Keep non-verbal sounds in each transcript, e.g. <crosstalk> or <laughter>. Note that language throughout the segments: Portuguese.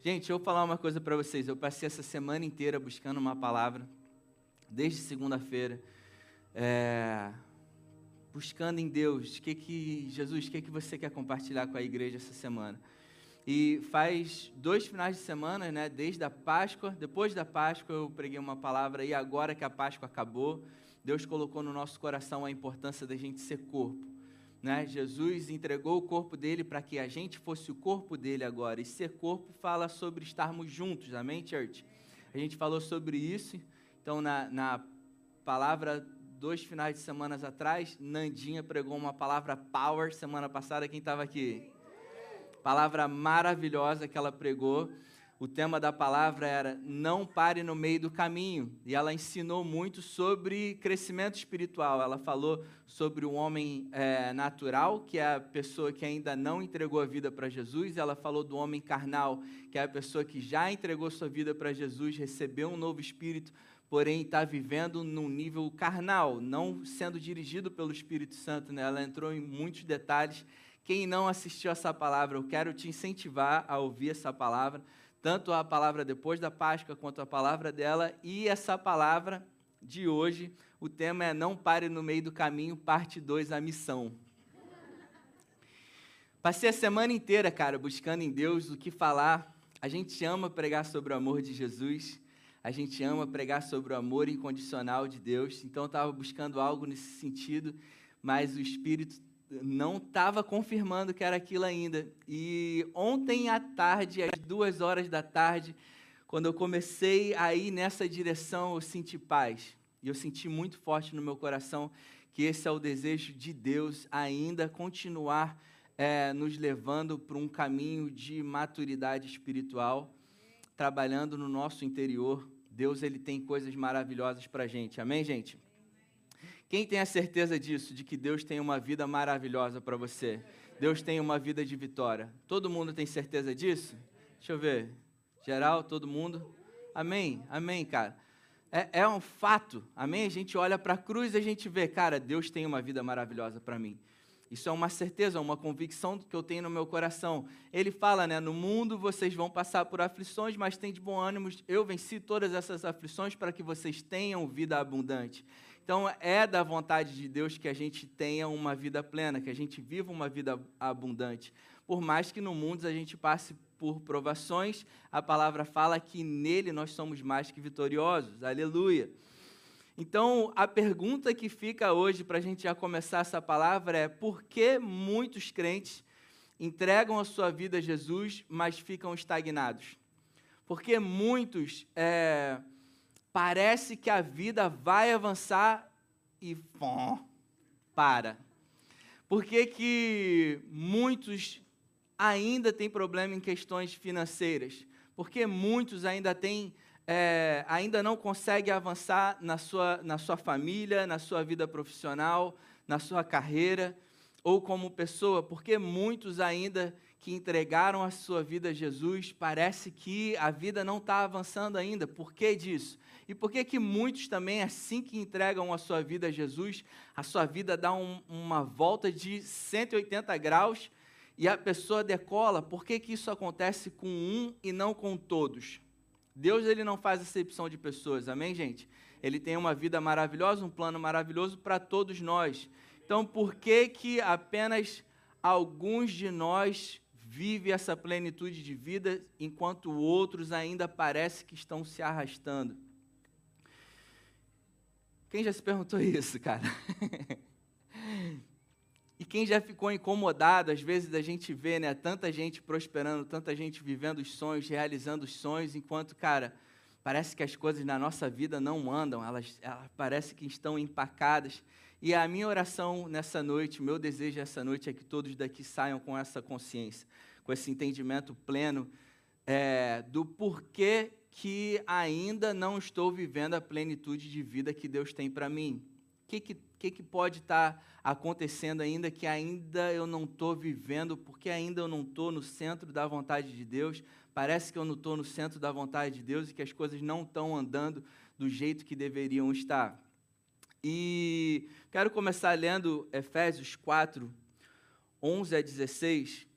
Gente, eu vou falar uma coisa para vocês. Eu passei essa semana inteira buscando uma palavra, desde segunda-feira, é, buscando em Deus, que que Jesus, o que que você quer compartilhar com a igreja essa semana? E faz dois finais de semana, né, desde a Páscoa, depois da Páscoa eu preguei uma palavra e agora que a Páscoa acabou, Deus colocou no nosso coração a importância da gente ser corpo. Né? Jesus entregou o corpo dele para que a gente fosse o corpo dele agora. E ser corpo fala sobre estarmos juntos, amém, church? A gente falou sobre isso. Então, na, na palavra, dois finais de semanas atrás, Nandinha pregou uma palavra power. Semana passada, quem estava aqui? Palavra maravilhosa que ela pregou o tema da palavra era Não pare no meio do caminho. E ela ensinou muito sobre crescimento espiritual. Ela falou sobre o homem é, natural, que é a pessoa que ainda não entregou a vida para Jesus. Ela falou do homem carnal, que é a pessoa que já entregou sua vida para Jesus, recebeu um novo espírito, porém está vivendo num nível carnal, não sendo dirigido pelo Espírito Santo. Né? Ela entrou em muitos detalhes. Quem não assistiu essa palavra, eu quero te incentivar a ouvir essa palavra tanto a palavra depois da Páscoa quanto a palavra dela e essa palavra de hoje. O tema é Não Pare no Meio do Caminho, parte 2, a missão. Passei a semana inteira, cara, buscando em Deus o que falar. A gente ama pregar sobre o amor de Jesus, a gente ama pregar sobre o amor incondicional de Deus, então eu estava buscando algo nesse sentido, mas o Espírito não estava confirmando que era aquilo ainda. E ontem à tarde, às duas horas da tarde, quando eu comecei a ir nessa direção, eu senti paz. E eu senti muito forte no meu coração que esse é o desejo de Deus ainda continuar é, nos levando para um caminho de maturidade espiritual, trabalhando no nosso interior. Deus ele tem coisas maravilhosas para gente. Amém, gente? Quem tem a certeza disso, de que Deus tem uma vida maravilhosa para você? Deus tem uma vida de vitória. Todo mundo tem certeza disso? Deixa eu ver. Geral, todo mundo? Amém, amém, cara. É, é um fato, amém? A gente olha para a cruz e a gente vê, cara, Deus tem uma vida maravilhosa para mim. Isso é uma certeza, uma convicção que eu tenho no meu coração. Ele fala, né? No mundo vocês vão passar por aflições, mas tem de bom ânimo. Eu venci todas essas aflições para que vocês tenham vida abundante. Então, é da vontade de Deus que a gente tenha uma vida plena, que a gente viva uma vida abundante. Por mais que no mundo a gente passe por provações, a palavra fala que nele nós somos mais que vitoriosos. Aleluia. Então, a pergunta que fica hoje para a gente já começar essa palavra é: por que muitos crentes entregam a sua vida a Jesus, mas ficam estagnados? Porque muitos é, parece que a vida vai avançar e pom, para. Por que, que muitos ainda têm problema em questões financeiras? Porque muitos ainda têm, é, ainda não conseguem avançar na sua, na sua família, na sua vida profissional, na sua carreira ou como pessoa? Porque muitos ainda que entregaram a sua vida a Jesus, parece que a vida não está avançando ainda. Por que disso? E por que que muitos também, assim que entregam a sua vida a Jesus, a sua vida dá um, uma volta de 180 graus e a pessoa decola? Por que que isso acontece com um e não com todos? Deus ele não faz acepção de pessoas, amém, gente? Ele tem uma vida maravilhosa, um plano maravilhoso para todos nós. Então, por que que apenas alguns de nós vivem essa plenitude de vida, enquanto outros ainda parece que estão se arrastando? Quem já se perguntou <laughs> isso, cara? e quem já ficou incomodado, às vezes, da gente ver né, tanta gente prosperando, tanta gente vivendo os sonhos, realizando os sonhos, enquanto, cara, parece que as coisas na nossa vida não andam, elas, elas parecem que estão empacadas. E a minha oração nessa noite, meu desejo essa noite é que todos daqui saiam com essa consciência, com esse entendimento pleno é, do porquê que ainda não estou vivendo a plenitude de vida que Deus tem para mim? O que, que, que, pode estar tá acontecendo ainda que ainda eu não estou vivendo, porque ainda eu não estou no centro da vontade de Deus? Parece que eu não estou no centro da vontade de Deus e que as coisas não estão andando do jeito que deveriam estar. E quero começar lendo Efésios 4, 11 a 16.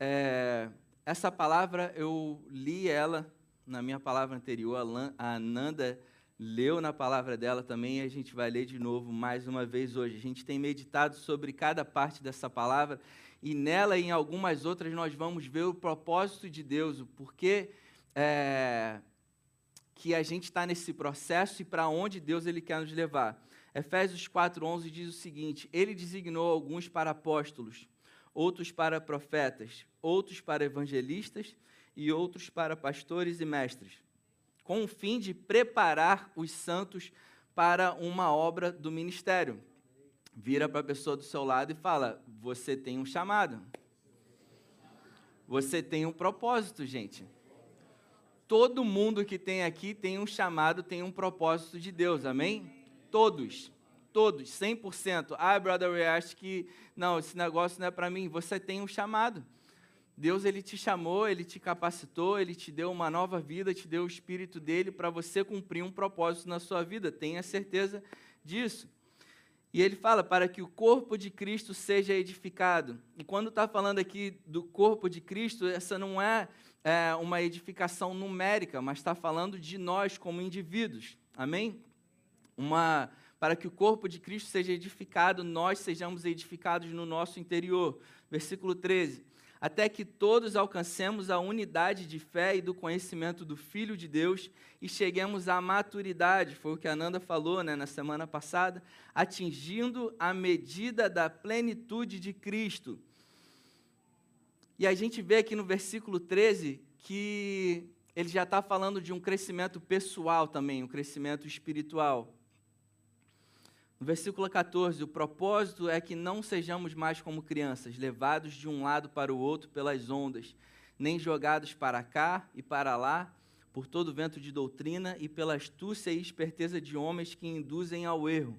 É, essa palavra eu li ela na minha palavra anterior, a Ananda leu na palavra dela também e a gente vai ler de novo mais uma vez hoje. A gente tem meditado sobre cada parte dessa palavra e nela e em algumas outras nós vamos ver o propósito de Deus, o porquê é, que a gente está nesse processo e para onde Deus ele quer nos levar. Efésios 4:11 diz o seguinte: Ele designou alguns para apóstolos, outros para profetas, outros para evangelistas e outros para pastores e mestres, com o fim de preparar os santos para uma obra do ministério. Vira para a pessoa do seu lado e fala: Você tem um chamado. Você tem um propósito, gente. Todo mundo que tem aqui tem um chamado, tem um propósito de Deus, amém? Todos, todos, 100%. Ah, brother, eu acho que, não, esse negócio não é para mim. Você tem um chamado. Deus ele te chamou, ele te capacitou, ele te deu uma nova vida, te deu o espírito dele para você cumprir um propósito na sua vida. Tenha certeza disso. E ele fala para que o corpo de Cristo seja edificado. E quando está falando aqui do corpo de Cristo, essa não é, é uma edificação numérica, mas está falando de nós como indivíduos. Amém? Uma, para que o corpo de Cristo seja edificado, nós sejamos edificados no nosso interior. Versículo 13 até que todos alcancemos a unidade de fé e do conhecimento do Filho de Deus e cheguemos à maturidade, foi o que a Nanda falou né, na semana passada, atingindo a medida da plenitude de Cristo. E a gente vê aqui no versículo 13 que ele já está falando de um crescimento pessoal também, um crescimento espiritual. No versículo 14, o propósito é que não sejamos mais como crianças, levados de um lado para o outro pelas ondas, nem jogados para cá e para lá, por todo vento de doutrina e pela astúcia e esperteza de homens que induzem ao erro.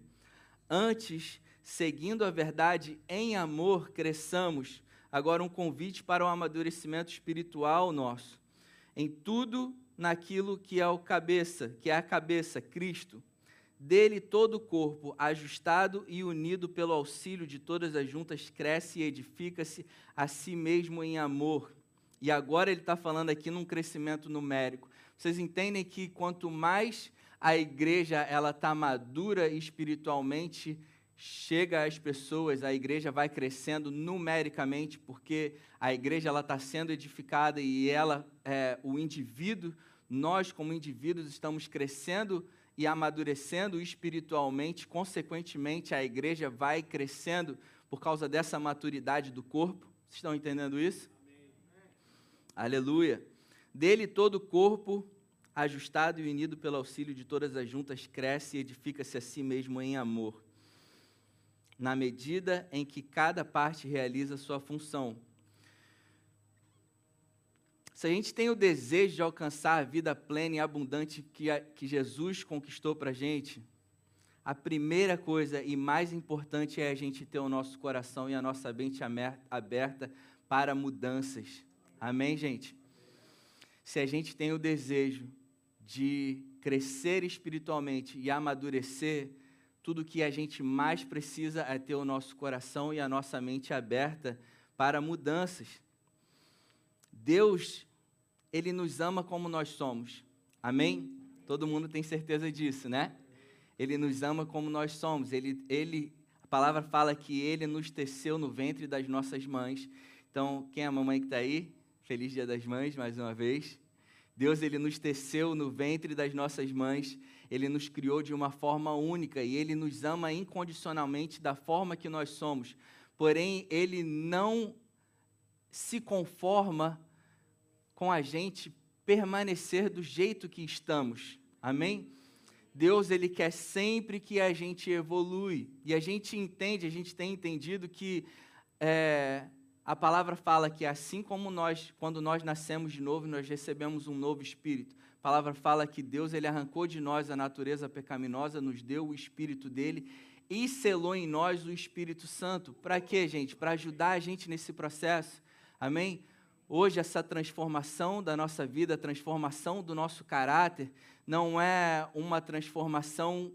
Antes, seguindo a verdade em amor, cresçamos. Agora, um convite para o amadurecimento espiritual nosso. Em tudo naquilo que é o cabeça, que é a cabeça, Cristo dele todo o corpo, ajustado e unido pelo auxílio de todas as juntas, cresce e edifica-se a si mesmo em amor. E agora ele está falando aqui num crescimento numérico. Vocês entendem que quanto mais a igreja ela está madura espiritualmente, chega às pessoas, a igreja vai crescendo numericamente, porque a igreja ela está sendo edificada e ela, é, o indivíduo, nós como indivíduos estamos crescendo e amadurecendo espiritualmente, consequentemente, a igreja vai crescendo por causa dessa maturidade do corpo. Vocês estão entendendo isso? Amém. Aleluia. Dele todo o corpo, ajustado e unido pelo auxílio de todas as juntas, cresce e edifica-se a si mesmo em amor, na medida em que cada parte realiza sua função. Se a gente tem o desejo de alcançar a vida plena e abundante que, a, que Jesus conquistou para a gente, a primeira coisa e mais importante é a gente ter o nosso coração e a nossa mente aberta para mudanças. Amém, gente? Se a gente tem o desejo de crescer espiritualmente e amadurecer, tudo que a gente mais precisa é ter o nosso coração e a nossa mente aberta para mudanças. Deus, Ele nos ama como nós somos. Amém? Todo mundo tem certeza disso, né? Ele nos ama como nós somos. Ele, ele, a palavra fala que Ele nos teceu no ventre das nossas mães. Então, quem é a mamãe que está aí? Feliz Dia das Mães, mais uma vez. Deus, Ele nos teceu no ventre das nossas mães. Ele nos criou de uma forma única e Ele nos ama incondicionalmente da forma que nós somos. Porém, Ele não se conforma com a gente permanecer do jeito que estamos. Amém? Deus ele quer sempre que a gente evolui e a gente entende, a gente tem entendido que é, a palavra fala que assim como nós, quando nós nascemos de novo, nós recebemos um novo espírito. A palavra fala que Deus ele arrancou de nós a natureza pecaminosa, nos deu o espírito dele e selou em nós o Espírito Santo. Para quê, gente? Para ajudar a gente nesse processo. Amém? Hoje, essa transformação da nossa vida, a transformação do nosso caráter, não é uma transformação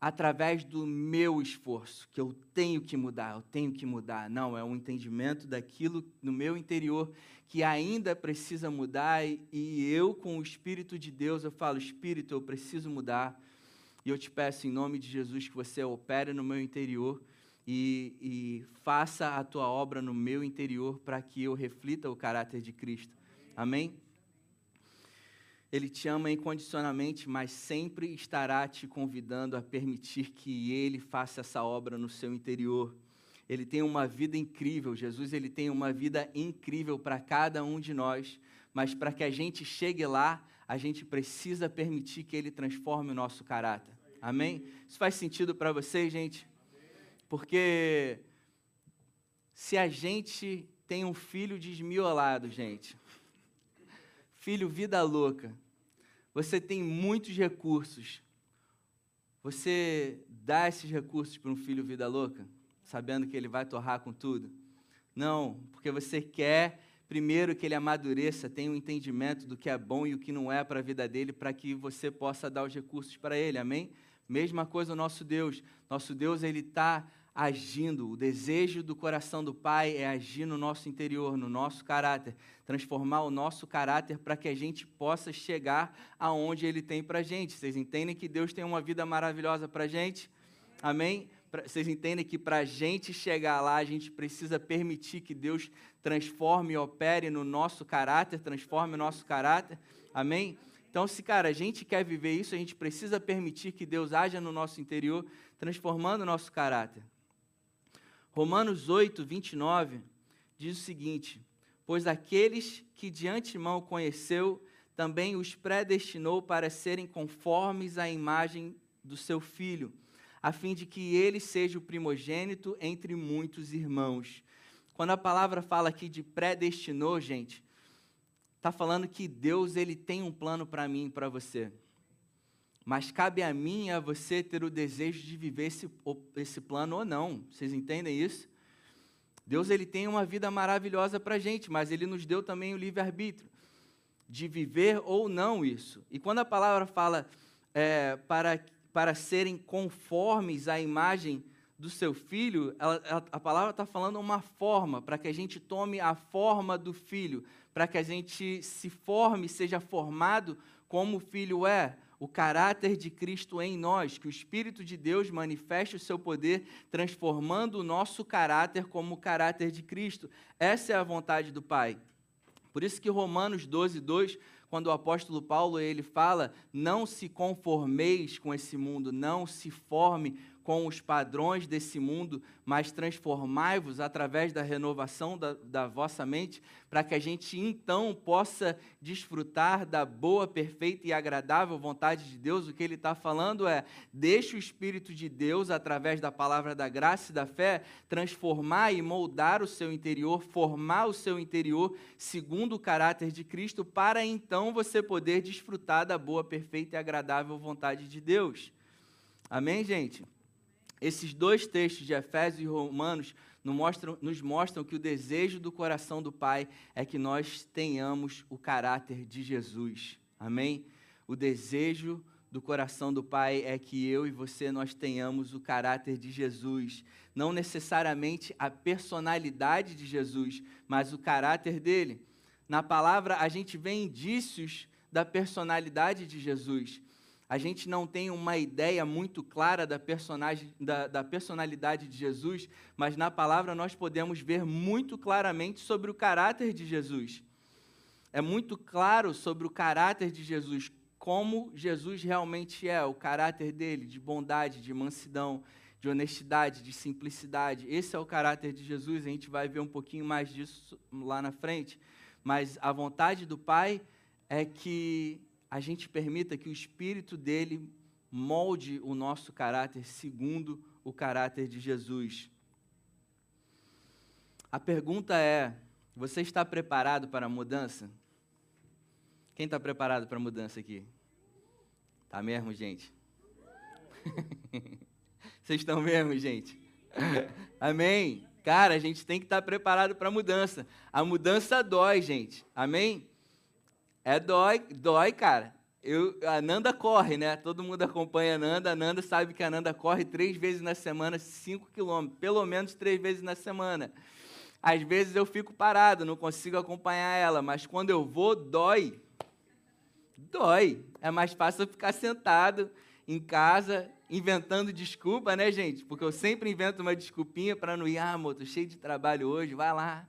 através do meu esforço, que eu tenho que mudar, eu tenho que mudar. Não, é um entendimento daquilo no meu interior que ainda precisa mudar e eu com o espírito de Deus eu falo, espírito, eu preciso mudar. E eu te peço em nome de Jesus que você opere no meu interior e, e faça a tua obra no meu interior para que eu reflita o caráter de Cristo. Amém? Ele te ama incondicionalmente, mas sempre estará te convidando a permitir que ele faça essa obra no seu interior. Ele tem uma vida incrível, Jesus ele tem uma vida incrível para cada um de nós, mas para que a gente chegue lá, a gente precisa permitir que ele transforme o nosso caráter. Amém? Isso faz sentido para vocês, gente? Porque se a gente tem um filho desmiolado, gente, filho vida louca, você tem muitos recursos. Você dá esses recursos para um filho vida louca, sabendo que ele vai torrar com tudo? Não, porque você quer primeiro que ele amadureça, tenha um entendimento do que é bom e o que não é para a vida dele, para que você possa dar os recursos para ele. Amém? Mesma coisa o nosso Deus. Nosso Deus ele está agindo. O desejo do coração do Pai é agir no nosso interior, no nosso caráter, transformar o nosso caráter para que a gente possa chegar aonde Ele tem para a gente. Vocês entendem que Deus tem uma vida maravilhosa para a gente? Amém? Vocês entendem que para a gente chegar lá, a gente precisa permitir que Deus transforme e opere no nosso caráter, transforme o nosso caráter. Amém? Então, se, cara, a gente quer viver isso, a gente precisa permitir que Deus haja no nosso interior, transformando o nosso caráter. Romanos 8, 29 diz o seguinte: Pois aqueles que de antemão conheceu, também os predestinou para serem conformes à imagem do seu filho, a fim de que ele seja o primogênito entre muitos irmãos. Quando a palavra fala aqui de predestinou, gente, está falando que Deus ele tem um plano para mim e para você. Mas cabe a mim e a você ter o desejo de viver esse, esse plano ou não. Vocês entendem isso? Deus ele tem uma vida maravilhosa para a gente, mas ele nos deu também o livre-arbítrio de viver ou não isso. E quando a palavra fala é, para, para serem conformes à imagem do seu filho, ela, a palavra está falando uma forma, para que a gente tome a forma do filho, para que a gente se forme, seja formado como o filho é o caráter de Cristo em nós, que o Espírito de Deus manifeste o seu poder, transformando o nosso caráter como o caráter de Cristo. Essa é a vontade do Pai. Por isso que Romanos 12, 2, quando o apóstolo Paulo ele fala, não se conformeis com esse mundo, não se forme com os padrões desse mundo, mas transformai-vos através da renovação da, da vossa mente, para que a gente então possa desfrutar da boa, perfeita e agradável vontade de Deus. O que ele está falando é: deixe o Espírito de Deus, através da palavra da graça e da fé, transformar e moldar o seu interior, formar o seu interior segundo o caráter de Cristo, para então você poder desfrutar da boa, perfeita e agradável vontade de Deus. Amém, gente? Esses dois textos de Efésios e Romanos nos mostram, nos mostram que o desejo do coração do Pai é que nós tenhamos o caráter de Jesus. Amém? O desejo do coração do Pai é que eu e você nós tenhamos o caráter de Jesus, não necessariamente a personalidade de Jesus, mas o caráter dele. Na palavra a gente vê indícios da personalidade de Jesus a gente não tem uma ideia muito clara da, personagem, da, da, personalidade de Jesus, mas na palavra nós podemos ver muito claramente sobre o caráter de Jesus. É muito claro sobre o caráter de Jesus, como Jesus realmente é, o caráter dele, de bondade, de mansidão, de honestidade, de simplicidade. Esse é o caráter de Jesus, a gente vai ver um pouquinho mais disso lá na frente. Mas a vontade do Pai é que a gente permita que o Espírito dele molde o nosso caráter segundo o caráter de Jesus. A pergunta é: você está preparado para a mudança? Quem está preparado para a mudança aqui? Tá mesmo, gente? <laughs> Vocês estão mesmo, gente? <laughs> Amém? Cara, a gente tem que estar preparado para a mudança. A mudança dói, gente. Amém? É dói, dói, cara. eu, a Nanda corre, né? Todo mundo acompanha a Nanda. A Nanda sabe que a Nanda corre três vezes na semana, cinco quilômetros, pelo menos três vezes na semana. Às vezes eu fico parado, não consigo acompanhar ela, mas quando eu vou, dói. Dói. É mais fácil eu ficar sentado em casa, inventando desculpa, né, gente? Porque eu sempre invento uma desculpinha para não ir. Ah, amor, tô cheio de trabalho hoje, vai lá.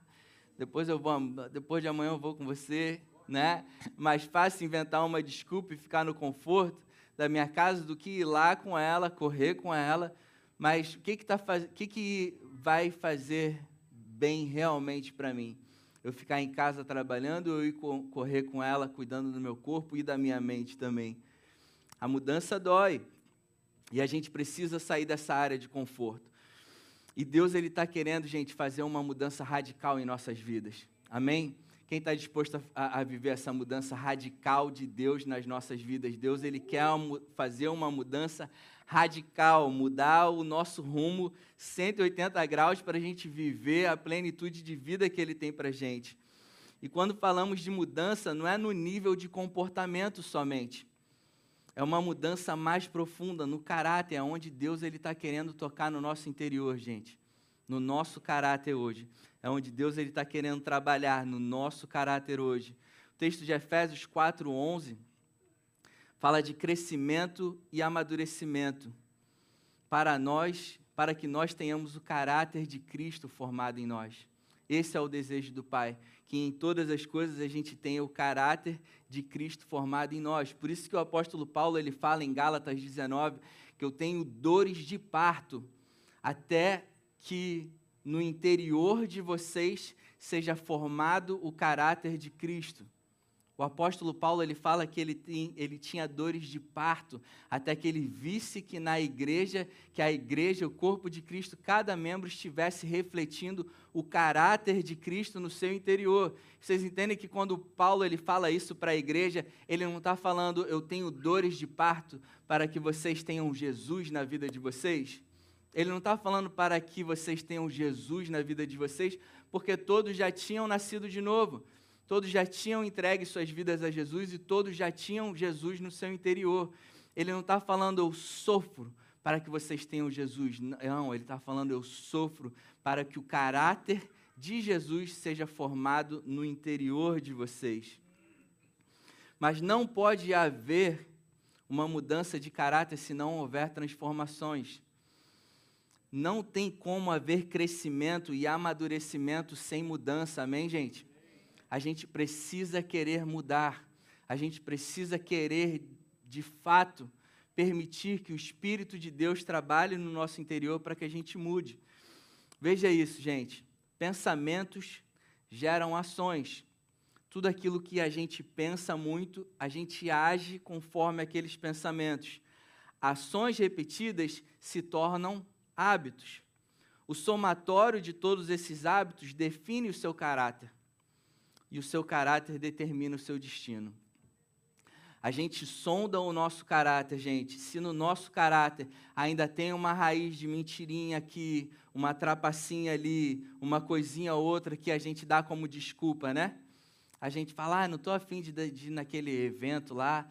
Depois eu vou, depois de amanhã eu vou com você, né? Mais fácil inventar uma desculpa e ficar no conforto da minha casa do que ir lá com ela, correr com ela. Mas o que que, tá faz... o que, que vai fazer bem realmente para mim? Eu ficar em casa trabalhando ou ir correr com ela, cuidando do meu corpo e da minha mente também? A mudança dói. E a gente precisa sair dessa área de conforto. E Deus ele está querendo, gente, fazer uma mudança radical em nossas vidas. Amém? Quem está disposto a, a, viver essa mudança radical de Deus nas nossas vidas? Deus ele quer fazer uma mudança radical, mudar o nosso rumo 180 graus para a gente viver a plenitude de vida que Ele tem para a gente. E quando falamos de mudança, não é no nível de comportamento somente. É uma mudança mais profunda no caráter, é onde Deus ele está querendo tocar no nosso interior, gente. No nosso caráter hoje. É onde Deus está querendo trabalhar no nosso caráter hoje. O texto de Efésios 4:11 fala de crescimento e amadurecimento para nós, para que nós tenhamos o caráter de Cristo formado em nós. Esse é o desejo do Pai, que em todas as coisas a gente tenha o caráter de Cristo formado em nós. Por isso que o apóstolo Paulo ele fala em Gálatas 19 que eu tenho dores de parto até que no interior de vocês seja formado o caráter de Cristo. O apóstolo Paulo ele fala que ele, tem, ele tinha dores de parto até que ele visse que na igreja, que a igreja, o corpo de Cristo, cada membro estivesse refletindo o caráter de Cristo no seu interior. Vocês entendem que quando Paulo ele fala isso para a igreja, ele não está falando eu tenho dores de parto para que vocês tenham Jesus na vida de vocês? Ele não está falando para que vocês tenham Jesus na vida de vocês, porque todos já tinham nascido de novo todos já tinham entregue suas vidas a Jesus e todos já tinham Jesus no seu interior. Ele não está falando eu sofro para que vocês tenham Jesus. Não, ele está falando eu sofro para que o caráter de Jesus seja formado no interior de vocês. Mas não pode haver uma mudança de caráter se não houver transformações. Não tem como haver crescimento e amadurecimento sem mudança, amém, gente? a gente precisa querer mudar, a gente precisa querer, de fato, permitir que o Espírito de Deus trabalhe no nosso interior para que a gente mude. Veja isso, gente. Pensamentos geram ações. Tudo aquilo que a gente pensa muito, a gente age conforme aqueles pensamentos. Ações repetidas se tornam hábitos. O somatório de todos esses hábitos define o seu caráter e o seu caráter determina o seu destino. A gente sonda o nosso caráter, gente. Se no nosso caráter ainda tem uma raiz de mentirinha aqui, uma trapacinha ali, uma coisinha outra que a gente dá como desculpa, né? A gente fala, ah, não estou afim de, de ir naquele evento lá.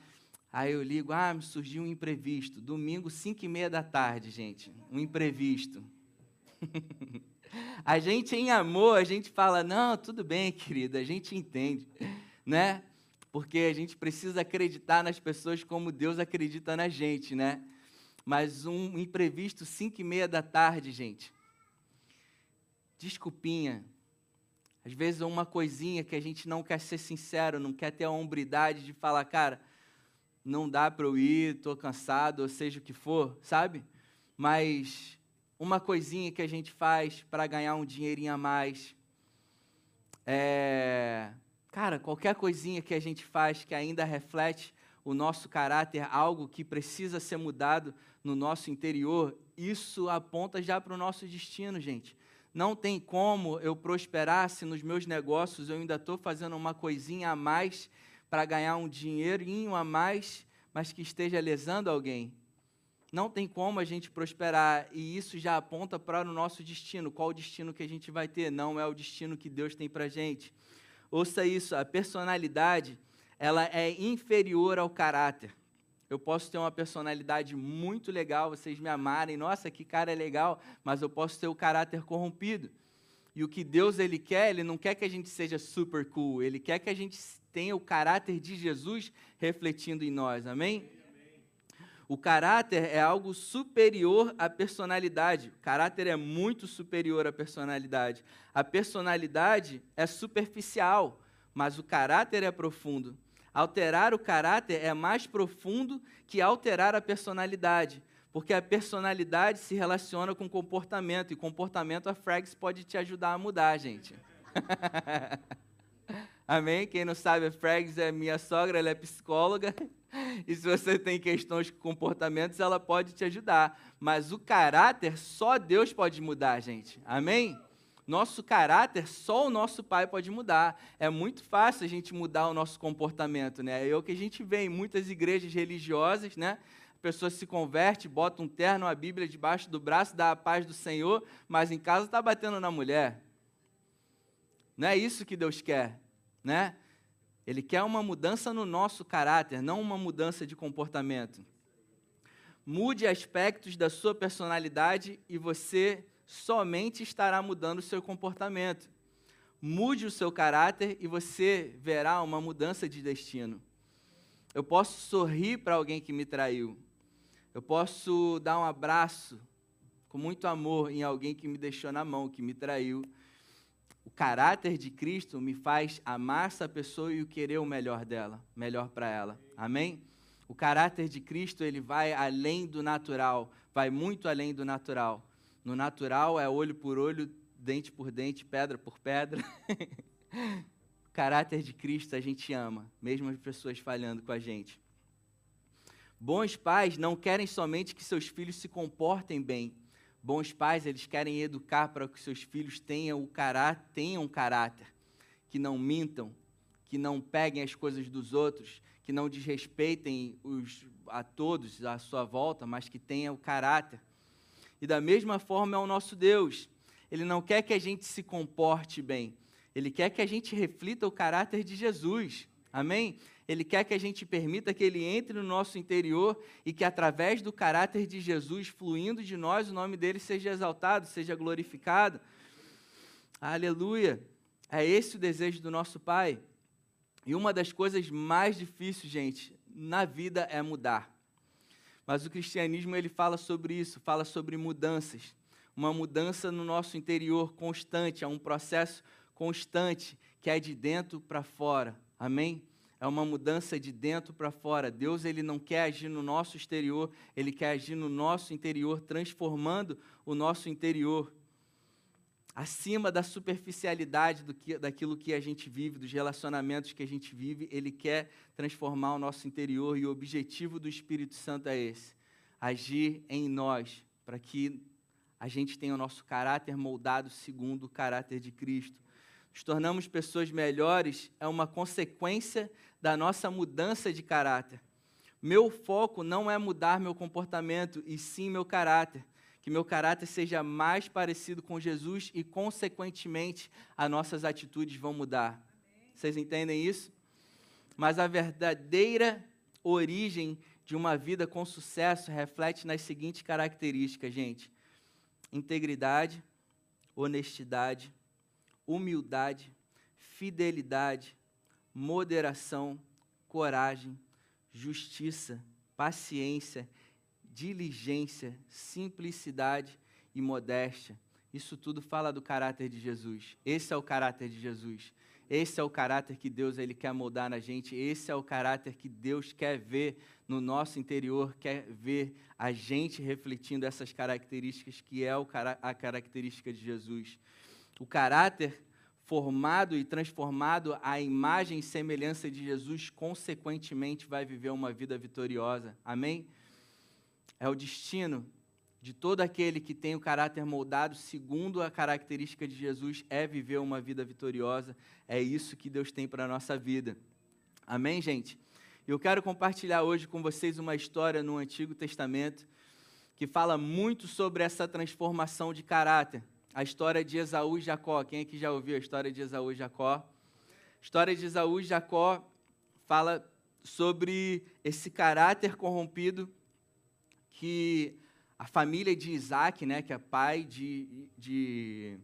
Aí eu ligo, ah, me surgiu um imprevisto. Domingo, 5 e meia da tarde, gente. Um imprevisto. <laughs> A gente em amor, a gente fala: "Não, tudo bem, querida, a gente entende", né? Porque a gente precisa acreditar nas pessoas como Deus acredita na gente, né? Mas um imprevisto, cinco e meia da tarde, gente. Desculpinha. Às vezes uma coisinha que a gente não quer ser sincero, não quer ter a hombridade de falar, cara, não dá para eu ir, estou cansado, ou seja o que for, sabe? Mas uma coisinha que a gente faz para ganhar um dinheirinho a mais. É, cara, qualquer coisinha que a gente faz que ainda reflete o nosso caráter, algo que precisa ser mudado no nosso interior, isso aponta já para o nosso destino, gente. Não tem como eu prosperar se nos meus negócios eu ainda estou fazendo uma coisinha a mais para ganhar um dinheirinho a mais, mas que esteja lesando alguém não tem como a gente prosperar e isso já aponta para o nosso destino. Qual o destino que a gente vai ter? Não é o destino que Deus tem para a gente. Ouça isso: a personalidade ela é inferior ao caráter. Eu posso ter uma personalidade muito legal, vocês me amarem, nossa, que cara legal, mas eu posso ter o caráter corrompido. E o que Deus ele quer, ele não quer que a gente seja super cool, ele quer que a gente tenha o caráter de Jesus refletindo em nós. Amém? O caráter é algo superior à personalidade. O caráter é muito superior à personalidade. A personalidade é superficial, mas o caráter é profundo. Alterar o caráter é mais profundo que alterar a personalidade, porque a personalidade se relaciona com comportamento, e comportamento a Frags pode te ajudar a mudar, gente. <laughs> Amém? Quem não sabe, a Frags é minha sogra, ela é psicóloga. <laughs> E se você tem questões com comportamentos, ela pode te ajudar. Mas o caráter, só Deus pode mudar, gente. Amém? Nosso caráter, só o nosso Pai pode mudar. É muito fácil a gente mudar o nosso comportamento, né? É o que a gente vê em muitas igrejas religiosas, né? A pessoa se converte, bota um terno, a Bíblia debaixo do braço, dá a paz do Senhor, mas em casa está batendo na mulher. Não é isso que Deus quer, né? Ele quer uma mudança no nosso caráter, não uma mudança de comportamento. Mude aspectos da sua personalidade e você somente estará mudando o seu comportamento. Mude o seu caráter e você verá uma mudança de destino. Eu posso sorrir para alguém que me traiu. Eu posso dar um abraço com muito amor em alguém que me deixou na mão, que me traiu. O caráter de Cristo me faz amar essa pessoa e o querer o melhor dela, melhor para ela. Amém? O caráter de Cristo, ele vai além do natural, vai muito além do natural. No natural é olho por olho, dente por dente, pedra por pedra. <laughs> o caráter de Cristo a gente ama, mesmo as pessoas falhando com a gente. Bons pais não querem somente que seus filhos se comportem bem, Bons pais, eles querem educar para que seus filhos tenham, o caráter, tenham caráter, que não mintam, que não peguem as coisas dos outros, que não desrespeitem os, a todos à sua volta, mas que tenham o caráter. E da mesma forma é o nosso Deus. Ele não quer que a gente se comporte bem, ele quer que a gente reflita o caráter de Jesus. Amém? Ele quer que a gente permita que ele entre no nosso interior e que através do caráter de Jesus fluindo de nós, o nome dele seja exaltado, seja glorificado. Aleluia! É esse o desejo do nosso Pai. E uma das coisas mais difíceis, gente, na vida é mudar. Mas o cristianismo ele fala sobre isso, fala sobre mudanças. Uma mudança no nosso interior constante, é um processo constante que é de dentro para fora. Amém? É uma mudança de dentro para fora. Deus ele não quer agir no nosso exterior, ele quer agir no nosso interior, transformando o nosso interior acima da superficialidade do que, daquilo que a gente vive, dos relacionamentos que a gente vive, ele quer transformar o nosso interior e o objetivo do Espírito Santo é esse: agir em nós, para que a gente tenha o nosso caráter moldado segundo o caráter de Cristo nos tornamos pessoas melhores é uma consequência da nossa mudança de caráter. Meu foco não é mudar meu comportamento, e sim meu caráter. Que meu caráter seja mais parecido com Jesus e, consequentemente, as nossas atitudes vão mudar. Vocês entendem isso? Mas a verdadeira origem de uma vida com sucesso reflete nas seguintes características, gente: integridade, honestidade, humildade, fidelidade, moderação, coragem, justiça, paciência, diligência, simplicidade e modéstia. Isso tudo fala do caráter de Jesus. Esse é o caráter de Jesus. Esse é o caráter que Deus ele quer moldar na gente. Esse é o caráter que Deus quer ver no nosso interior, quer ver a gente refletindo essas características que é a característica de Jesus. O caráter formado e transformado à imagem e semelhança de Jesus, consequentemente vai viver uma vida vitoriosa. Amém? É o destino de todo aquele que tem o caráter moldado segundo a característica de Jesus é viver uma vida vitoriosa. É isso que Deus tem para a nossa vida. Amém, gente? Eu quero compartilhar hoje com vocês uma história no Antigo Testamento que fala muito sobre essa transformação de caráter a história de Esaú e Jacó. Quem aqui já ouviu a história de Esaú e Jacó? A história de Esaú e Jacó fala sobre esse caráter corrompido que a família de Isaac, né, que é pai de, de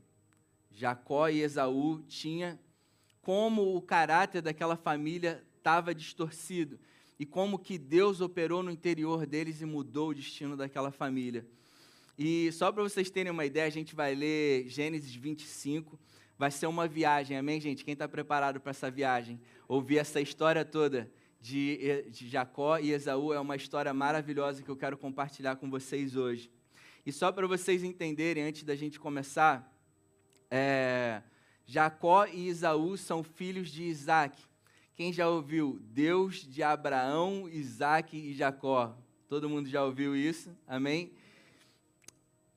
Jacó e Esaú, tinha, como o caráter daquela família estava distorcido e como que Deus operou no interior deles e mudou o destino daquela família. E só para vocês terem uma ideia, a gente vai ler Gênesis 25. Vai ser uma viagem, amém, gente? Quem está preparado para essa viagem? Ouvir essa história toda de, de Jacó e Esaú é uma história maravilhosa que eu quero compartilhar com vocês hoje. E só para vocês entenderem, antes da gente começar, é, Jacó e Esaú são filhos de Isaac. Quem já ouviu Deus de Abraão, Isaac e Jacó? Todo mundo já ouviu isso? Amém?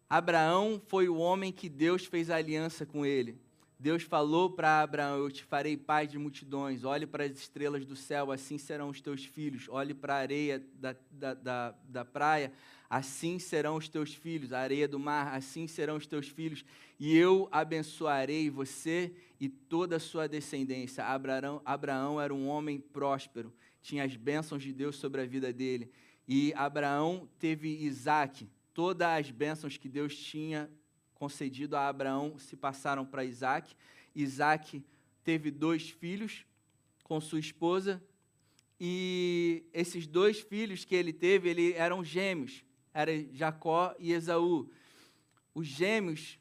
Abraão foi o homem que Deus fez aliança com ele. Deus falou para Abraão: Eu te farei pai de multidões. Olhe para as estrelas do céu, assim serão os teus filhos. Olhe para a areia da, da, da, da, praia, assim serão os teus filhos. A areia do mar, assim serão os teus filhos. E eu abençoarei você e toda a sua descendência. Abraão, Abraão era um homem próspero, tinha as bênçãos de Deus sobre a vida dele. E Abraão teve Isaac. Todas as bênçãos que Deus tinha concedido a Abraão se passaram para Isaac. Isaac teve dois filhos com sua esposa. E esses dois filhos que ele teve, ele, eram gêmeos. Era Jacó e Esaú. Os gêmeos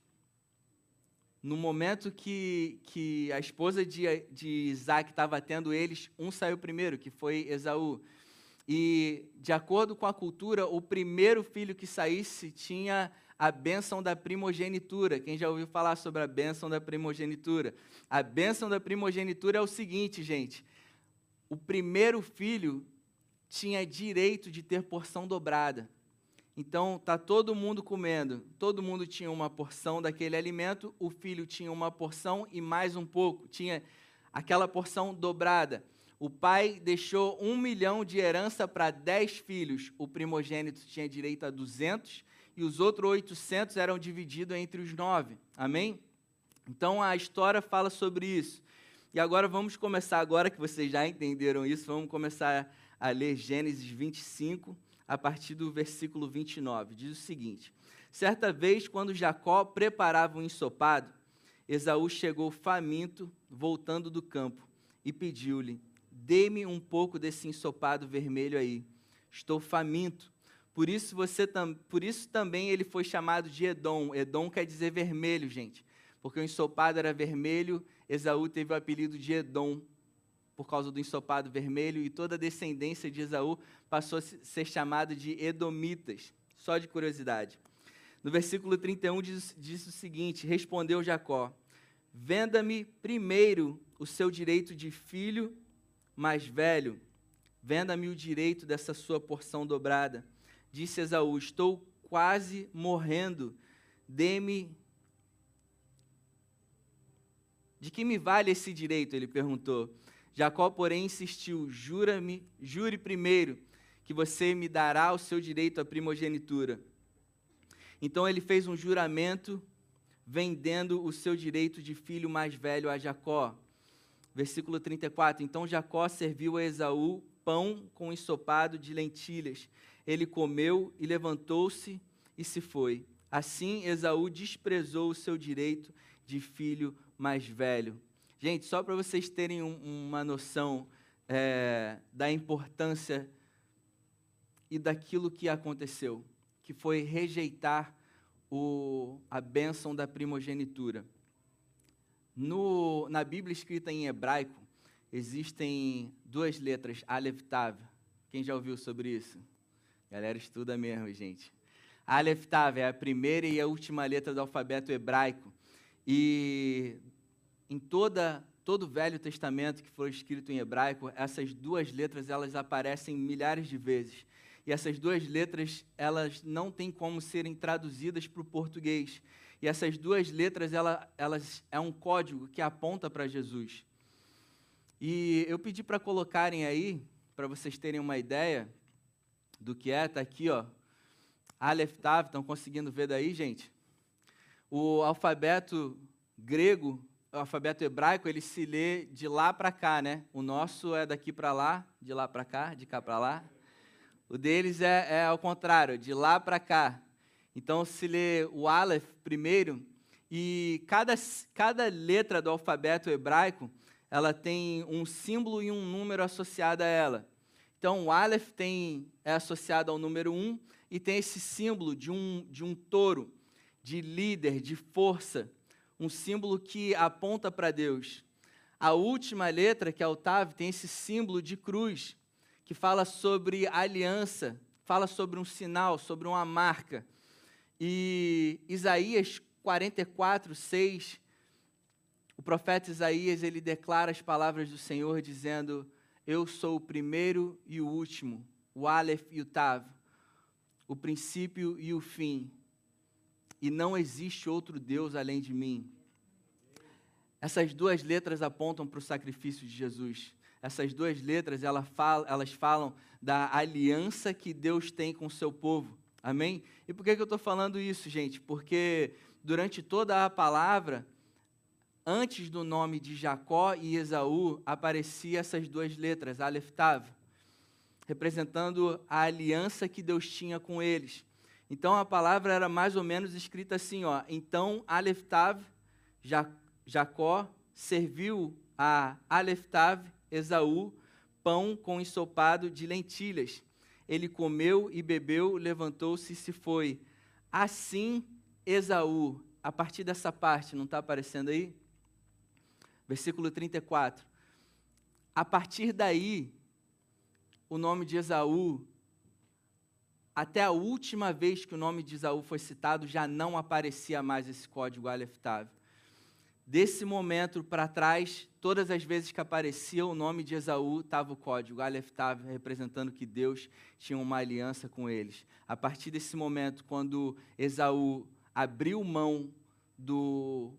no momento que, que a esposa de, de Isaac estava tendo eles, um saiu primeiro, que foi Esaú. E, de acordo com a cultura, o primeiro filho que saísse tinha a bênção da primogenitura. Quem já ouviu falar sobre a bênção da primogenitura? A bênção da primogenitura é o seguinte, gente: o primeiro filho tinha direito de ter porção dobrada. Então, tá todo mundo comendo, todo mundo tinha uma porção daquele alimento, o filho tinha uma porção e mais um pouco, tinha aquela porção dobrada. O pai deixou um milhão de herança para dez filhos, o primogênito tinha direito a duzentos e os outros oitocentos eram divididos entre os nove. Amém? Então a história fala sobre isso. E agora vamos começar, agora que vocês já entenderam isso, vamos começar a ler Gênesis 25 a partir do versículo 29. Diz o seguinte: Certa vez, quando Jacó preparava um ensopado, Esaú chegou faminto, voltando do campo, e pediu-lhe: Dê-me um pouco desse ensopado vermelho aí. Estou faminto. Por isso, você por isso também ele foi chamado de Edom. Edom quer dizer vermelho, gente. Porque o ensopado era vermelho, Esaú teve o apelido de Edom, por causa do ensopado vermelho, e toda a descendência de Esaú passou a ser chamada de Edomitas. Só de curiosidade. No versículo 31 diz, diz o seguinte: Respondeu Jacó: Venda-me primeiro o seu direito de filho mais velho, venda-me o direito dessa sua porção dobrada. Disse Esaú: Estou quase morrendo, dê-me. De que me vale esse direito? Ele perguntou. Jacó, porém, insistiu: Jura-me, jure primeiro que você me dará o seu direito à primogenitura. Então ele fez um juramento vendendo o seu direito de filho mais velho a Jacó. Versículo 34. Então Jacó serviu a Esaú pão com ensopado de lentilhas. Ele comeu e levantou-se e se foi. Assim Esaú desprezou o seu direito de filho mais velho. Gente, só para vocês terem um, uma noção é, da importância e daquilo que aconteceu, que foi rejeitar o, a bênção da primogenitura. No, na Bíblia escrita em hebraico, existem duas letras, Aleph Tav. Quem já ouviu sobre isso? Galera estuda mesmo, gente. Aleph Tav é a primeira e a última letra do alfabeto hebraico. E em toda todo o Velho Testamento que foi escrito em hebraico, essas duas letras elas aparecem milhares de vezes. E essas duas letras, elas não têm como serem traduzidas para o português. E essas duas letras, ela, elas é um código que aponta para Jesus. E eu pedi para colocarem aí, para vocês terem uma ideia do que é, está aqui, ó. Aleph Tav, estão conseguindo ver daí, gente? O alfabeto grego o alfabeto hebraico, ele se lê de lá para cá, né? O nosso é daqui para lá, de lá para cá, de cá para lá. O deles é, é ao contrário, de lá para cá. Então se lê o Aleph primeiro e cada, cada letra do alfabeto hebraico ela tem um símbolo e um número associado a ela. Então o Aleph tem, é associado ao número 1 um, e tem esse símbolo de um, de um touro, de líder, de força, um símbolo que aponta para Deus. A última letra, que é o Tav, tem esse símbolo de cruz, que fala sobre aliança, fala sobre um sinal, sobre uma marca. E Isaías 44, 6, o profeta Isaías, ele declara as palavras do Senhor dizendo: Eu sou o primeiro e o último, o Aleph e o Tav, o princípio e o fim, e não existe outro Deus além de mim. Essas duas letras apontam para o sacrifício de Jesus essas duas letras, elas falam, da aliança que Deus tem com o seu povo. Amém? E por que, eu estou falando isso, gente? Porque durante toda a palavra, antes do nome de Jacó e Esaú, aparecia essas duas letras, Aleph Tav, representando a aliança que Deus tinha com eles. Então a palavra era mais ou menos escrita assim, ó. Então Aleph Tav, Jacó serviu a Aleph Tav Esaú pão com ensopado de lentilhas. Ele comeu e bebeu, levantou-se e se foi. Assim, Esaú, a partir dessa parte, não está aparecendo aí? Versículo 34. A partir daí, o nome de Esaú, até a última vez que o nome de Esaú foi citado, já não aparecia mais esse código Tav. Desse momento para trás, todas as vezes que aparecia o nome de Esaú, estava o código. Aleph representando que Deus tinha uma aliança com eles. A partir desse momento, quando Esaú abriu mão do,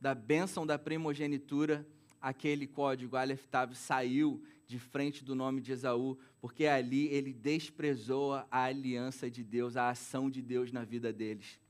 da bênção da primogenitura, aquele código Aleph Tav saiu de frente do nome de Esaú, porque ali ele desprezou a aliança de Deus, a ação de Deus na vida deles.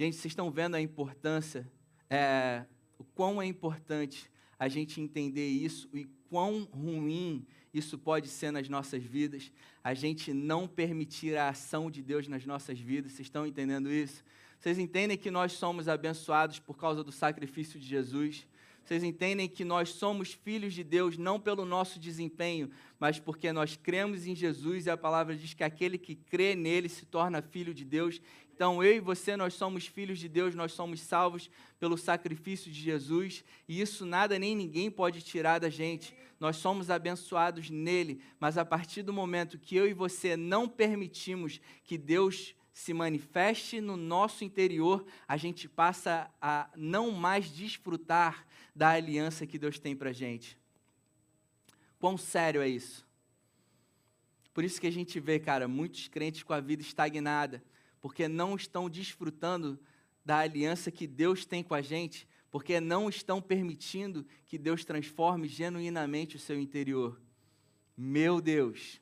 Gente, vocês estão vendo a importância é, o quão é importante a gente entender isso e quão ruim isso pode ser nas nossas vidas, a gente não permitir a ação de Deus nas nossas vidas. Vocês estão entendendo isso? Vocês entendem que nós somos abençoados por causa do sacrifício de Jesus? Vocês entendem que nós somos filhos de Deus não pelo nosso desempenho, mas porque nós cremos em Jesus e a palavra diz que aquele que crê nele se torna filho de Deus. Então, eu e você, nós somos filhos de Deus, nós somos salvos pelo sacrifício de Jesus, e isso nada nem ninguém pode tirar da gente. Nós somos abençoados nele, mas a partir do momento que eu e você não permitimos que Deus se manifeste no nosso interior, a gente passa a não mais desfrutar da aliança que Deus tem para a gente. Quão sério é isso? Por isso que a gente vê, cara, muitos crentes com a vida estagnada porque não estão desfrutando da aliança que Deus tem com a gente, porque não estão permitindo que Deus transforme genuinamente o seu interior. Meu Deus,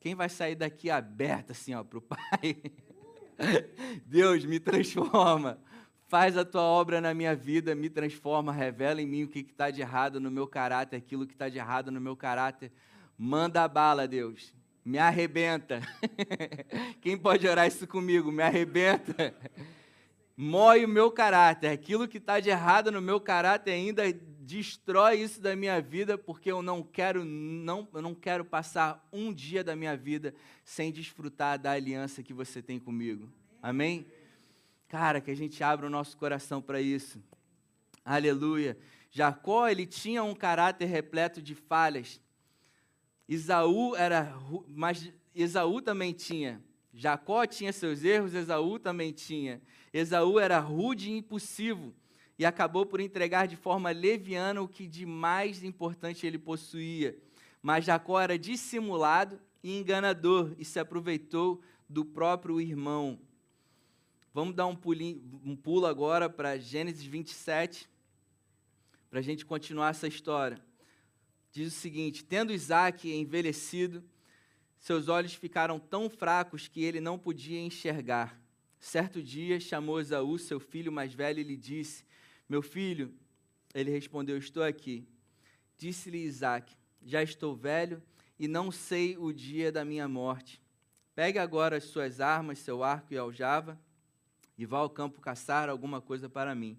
quem vai sair daqui aberto assim, ó, para o Pai? <laughs> Deus, me transforma, faz a tua obra na minha vida, me transforma, revela em mim o que está de errado no meu caráter, aquilo que está de errado no meu caráter. Manda a bala, Deus me arrebenta. <laughs> Quem pode orar isso comigo? Me arrebenta. Mói o meu caráter. Aquilo que está de errado no meu caráter ainda destrói isso da minha vida, porque eu não quero, não, eu não quero passar um dia da minha vida sem desfrutar da aliança que você tem comigo. Amém? Cara, que a gente abra o nosso coração para isso. Aleluia. Jacó, ele tinha um caráter repleto de falhas. Esaú era, mas Esaú também tinha. Jacó tinha seus erros, Esaú também tinha. Esaú era rude e impulsivo e acabou por entregar de forma leviana o que de mais importante ele possuía. Mas Jacó era dissimulado e enganador e se aproveitou do próprio irmão. Vamos dar um, pulinho, um pulo agora para Gênesis 27, para a gente continuar essa história diz o seguinte: Tendo Isaac envelhecido, seus olhos ficaram tão fracos que ele não podia enxergar. Certo dia chamou Esaú, seu filho mais velho, e lhe disse: Meu filho, Ele respondeu: Estou aqui. Disse-lhe Isaac: Já estou velho e não sei o dia da minha morte. Pegue agora as suas armas, seu arco e aljava, e vá ao campo caçar alguma coisa para mim.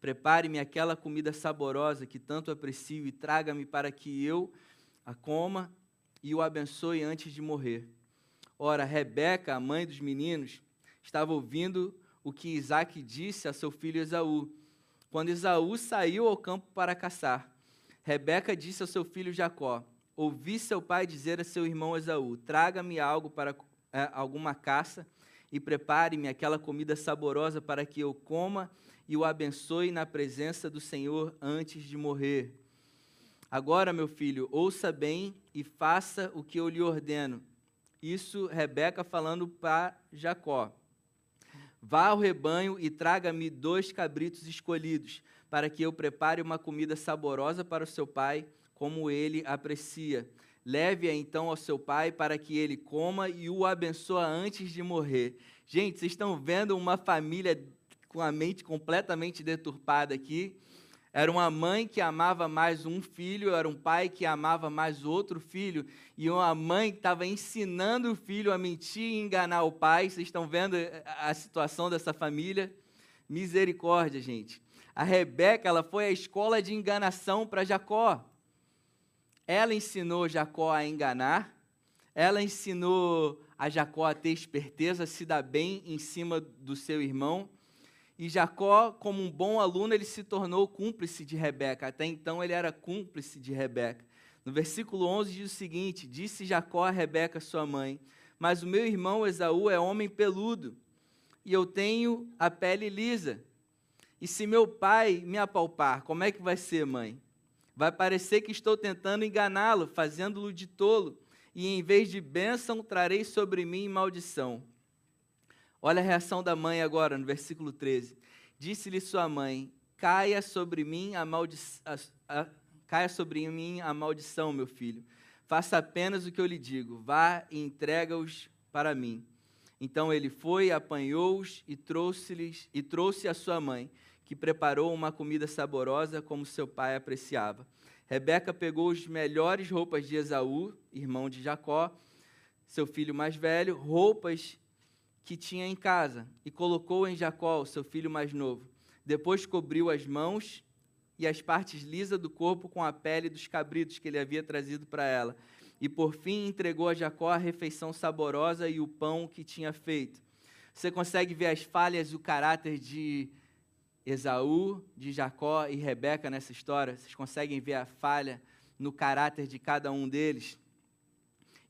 Prepare-me aquela comida saborosa que tanto aprecio e traga-me para que eu a coma e o abençoe antes de morrer. Ora, Rebeca, a mãe dos meninos, estava ouvindo o que Isaac disse a seu filho Esaú. Quando Esaú saiu ao campo para caçar, Rebeca disse ao seu filho Jacó: Ouvi seu pai dizer a seu irmão Esaú: Traga-me algo para é, alguma caça e prepare-me aquela comida saborosa para que eu coma e o abençoe na presença do Senhor antes de morrer. Agora, meu filho, ouça bem e faça o que eu lhe ordeno. Isso Rebeca falando para Jacó. Vá ao rebanho e traga-me dois cabritos escolhidos, para que eu prepare uma comida saborosa para o seu pai, como ele aprecia. Leve-a então ao seu pai para que ele coma e o abençoe antes de morrer. Gente, vocês estão vendo uma família com a mente completamente deturpada aqui. Era uma mãe que amava mais um filho, era um pai que amava mais outro filho, e uma mãe que estava ensinando o filho a mentir e enganar o pai. Vocês estão vendo a situação dessa família? Misericórdia, gente. A Rebeca, ela foi a escola de enganação para Jacó. Ela ensinou Jacó a enganar, ela ensinou a Jacó a ter esperteza, a se dar bem em cima do seu irmão. E Jacó, como um bom aluno, ele se tornou cúmplice de Rebeca. Até então ele era cúmplice de Rebeca. No versículo 11 diz o seguinte: Disse Jacó a Rebeca, sua mãe: Mas o meu irmão Esaú é homem peludo, e eu tenho a pele lisa. E se meu pai me apalpar, como é que vai ser, mãe? Vai parecer que estou tentando enganá-lo, fazendo-o de tolo, e em vez de bênção, trarei sobre mim maldição. Olha a reação da mãe agora, no versículo 13. Disse-lhe sua mãe: Caia sobre mim a, maldição, caia sobre mim a maldição, meu filho. Faça apenas o que eu lhe digo. Vá e entrega-os para mim. Então ele foi, apanhou-os e trouxe-lhes e trouxe a sua mãe, que preparou uma comida saborosa como seu pai apreciava. Rebeca pegou as melhores roupas de Esaú, irmão de Jacó, seu filho mais velho, roupas que tinha em casa e colocou em Jacó, seu filho mais novo. Depois cobriu as mãos e as partes lisas do corpo com a pele dos cabritos que ele havia trazido para ela. E por fim entregou a Jacó a refeição saborosa e o pão que tinha feito. Você consegue ver as falhas e o caráter de Esaú, de Jacó e Rebeca nessa história? Vocês conseguem ver a falha no caráter de cada um deles?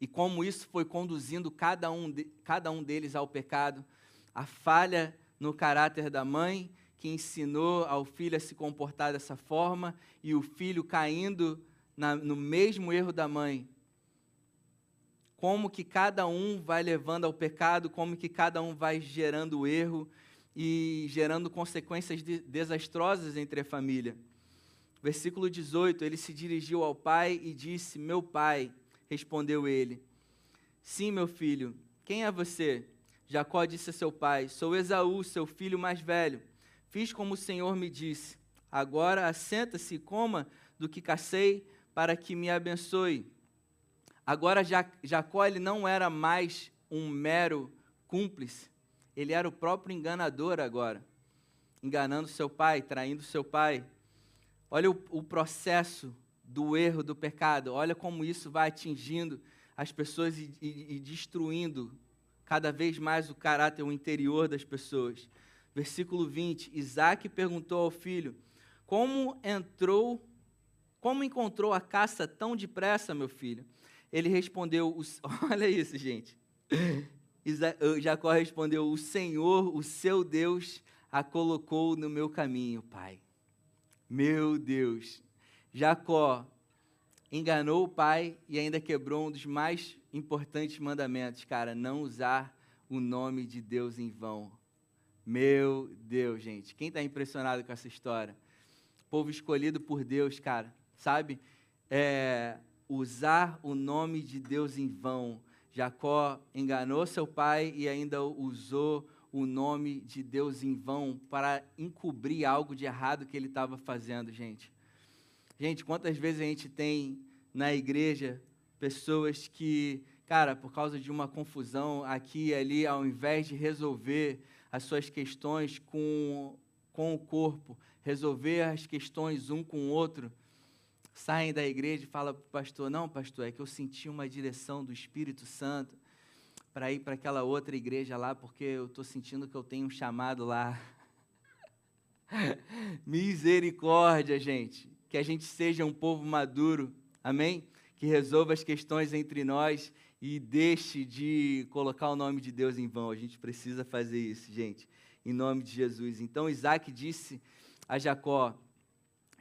E como isso foi conduzindo cada um, de, cada um deles ao pecado. A falha no caráter da mãe, que ensinou ao filho a se comportar dessa forma, e o filho caindo na, no mesmo erro da mãe. Como que cada um vai levando ao pecado, como que cada um vai gerando erro e gerando consequências de, desastrosas entre a família. Versículo 18: Ele se dirigiu ao pai e disse: Meu pai, Respondeu ele: Sim, meu filho, quem é você? Jacó disse a seu pai: Sou Esaú, seu filho mais velho. Fiz como o Senhor me disse. Agora assenta-se e coma do que cacei, para que me abençoe. Agora Jacó ele não era mais um mero cúmplice, ele era o próprio enganador agora, enganando seu pai, traindo seu pai. Olha o, o processo do erro, do pecado. Olha como isso vai atingindo as pessoas e, e, e destruindo cada vez mais o caráter, o interior das pessoas. Versículo 20: Isaac perguntou ao filho: Como entrou, como encontrou a caça tão depressa, meu filho? Ele respondeu: <laughs> Olha isso, gente. Jacó respondeu: O Senhor, o seu Deus, a colocou no meu caminho, pai. Meu Deus. Jacó enganou o pai e ainda quebrou um dos mais importantes mandamentos, cara, não usar o nome de Deus em vão. Meu Deus, gente, quem está impressionado com essa história? Povo escolhido por Deus, cara, sabe? É, usar o nome de Deus em vão. Jacó enganou seu pai e ainda usou o nome de Deus em vão para encobrir algo de errado que ele estava fazendo, gente. Gente, quantas vezes a gente tem na igreja pessoas que, cara, por causa de uma confusão aqui e ali, ao invés de resolver as suas questões com, com o corpo, resolver as questões um com o outro, saem da igreja e falam para o pastor: Não, pastor, é que eu senti uma direção do Espírito Santo para ir para aquela outra igreja lá, porque eu estou sentindo que eu tenho um chamado lá. <laughs> Misericórdia, gente. Que a gente seja um povo maduro, amém? Que resolva as questões entre nós e deixe de colocar o nome de Deus em vão. A gente precisa fazer isso, gente, em nome de Jesus. Então Isaac disse a Jacó: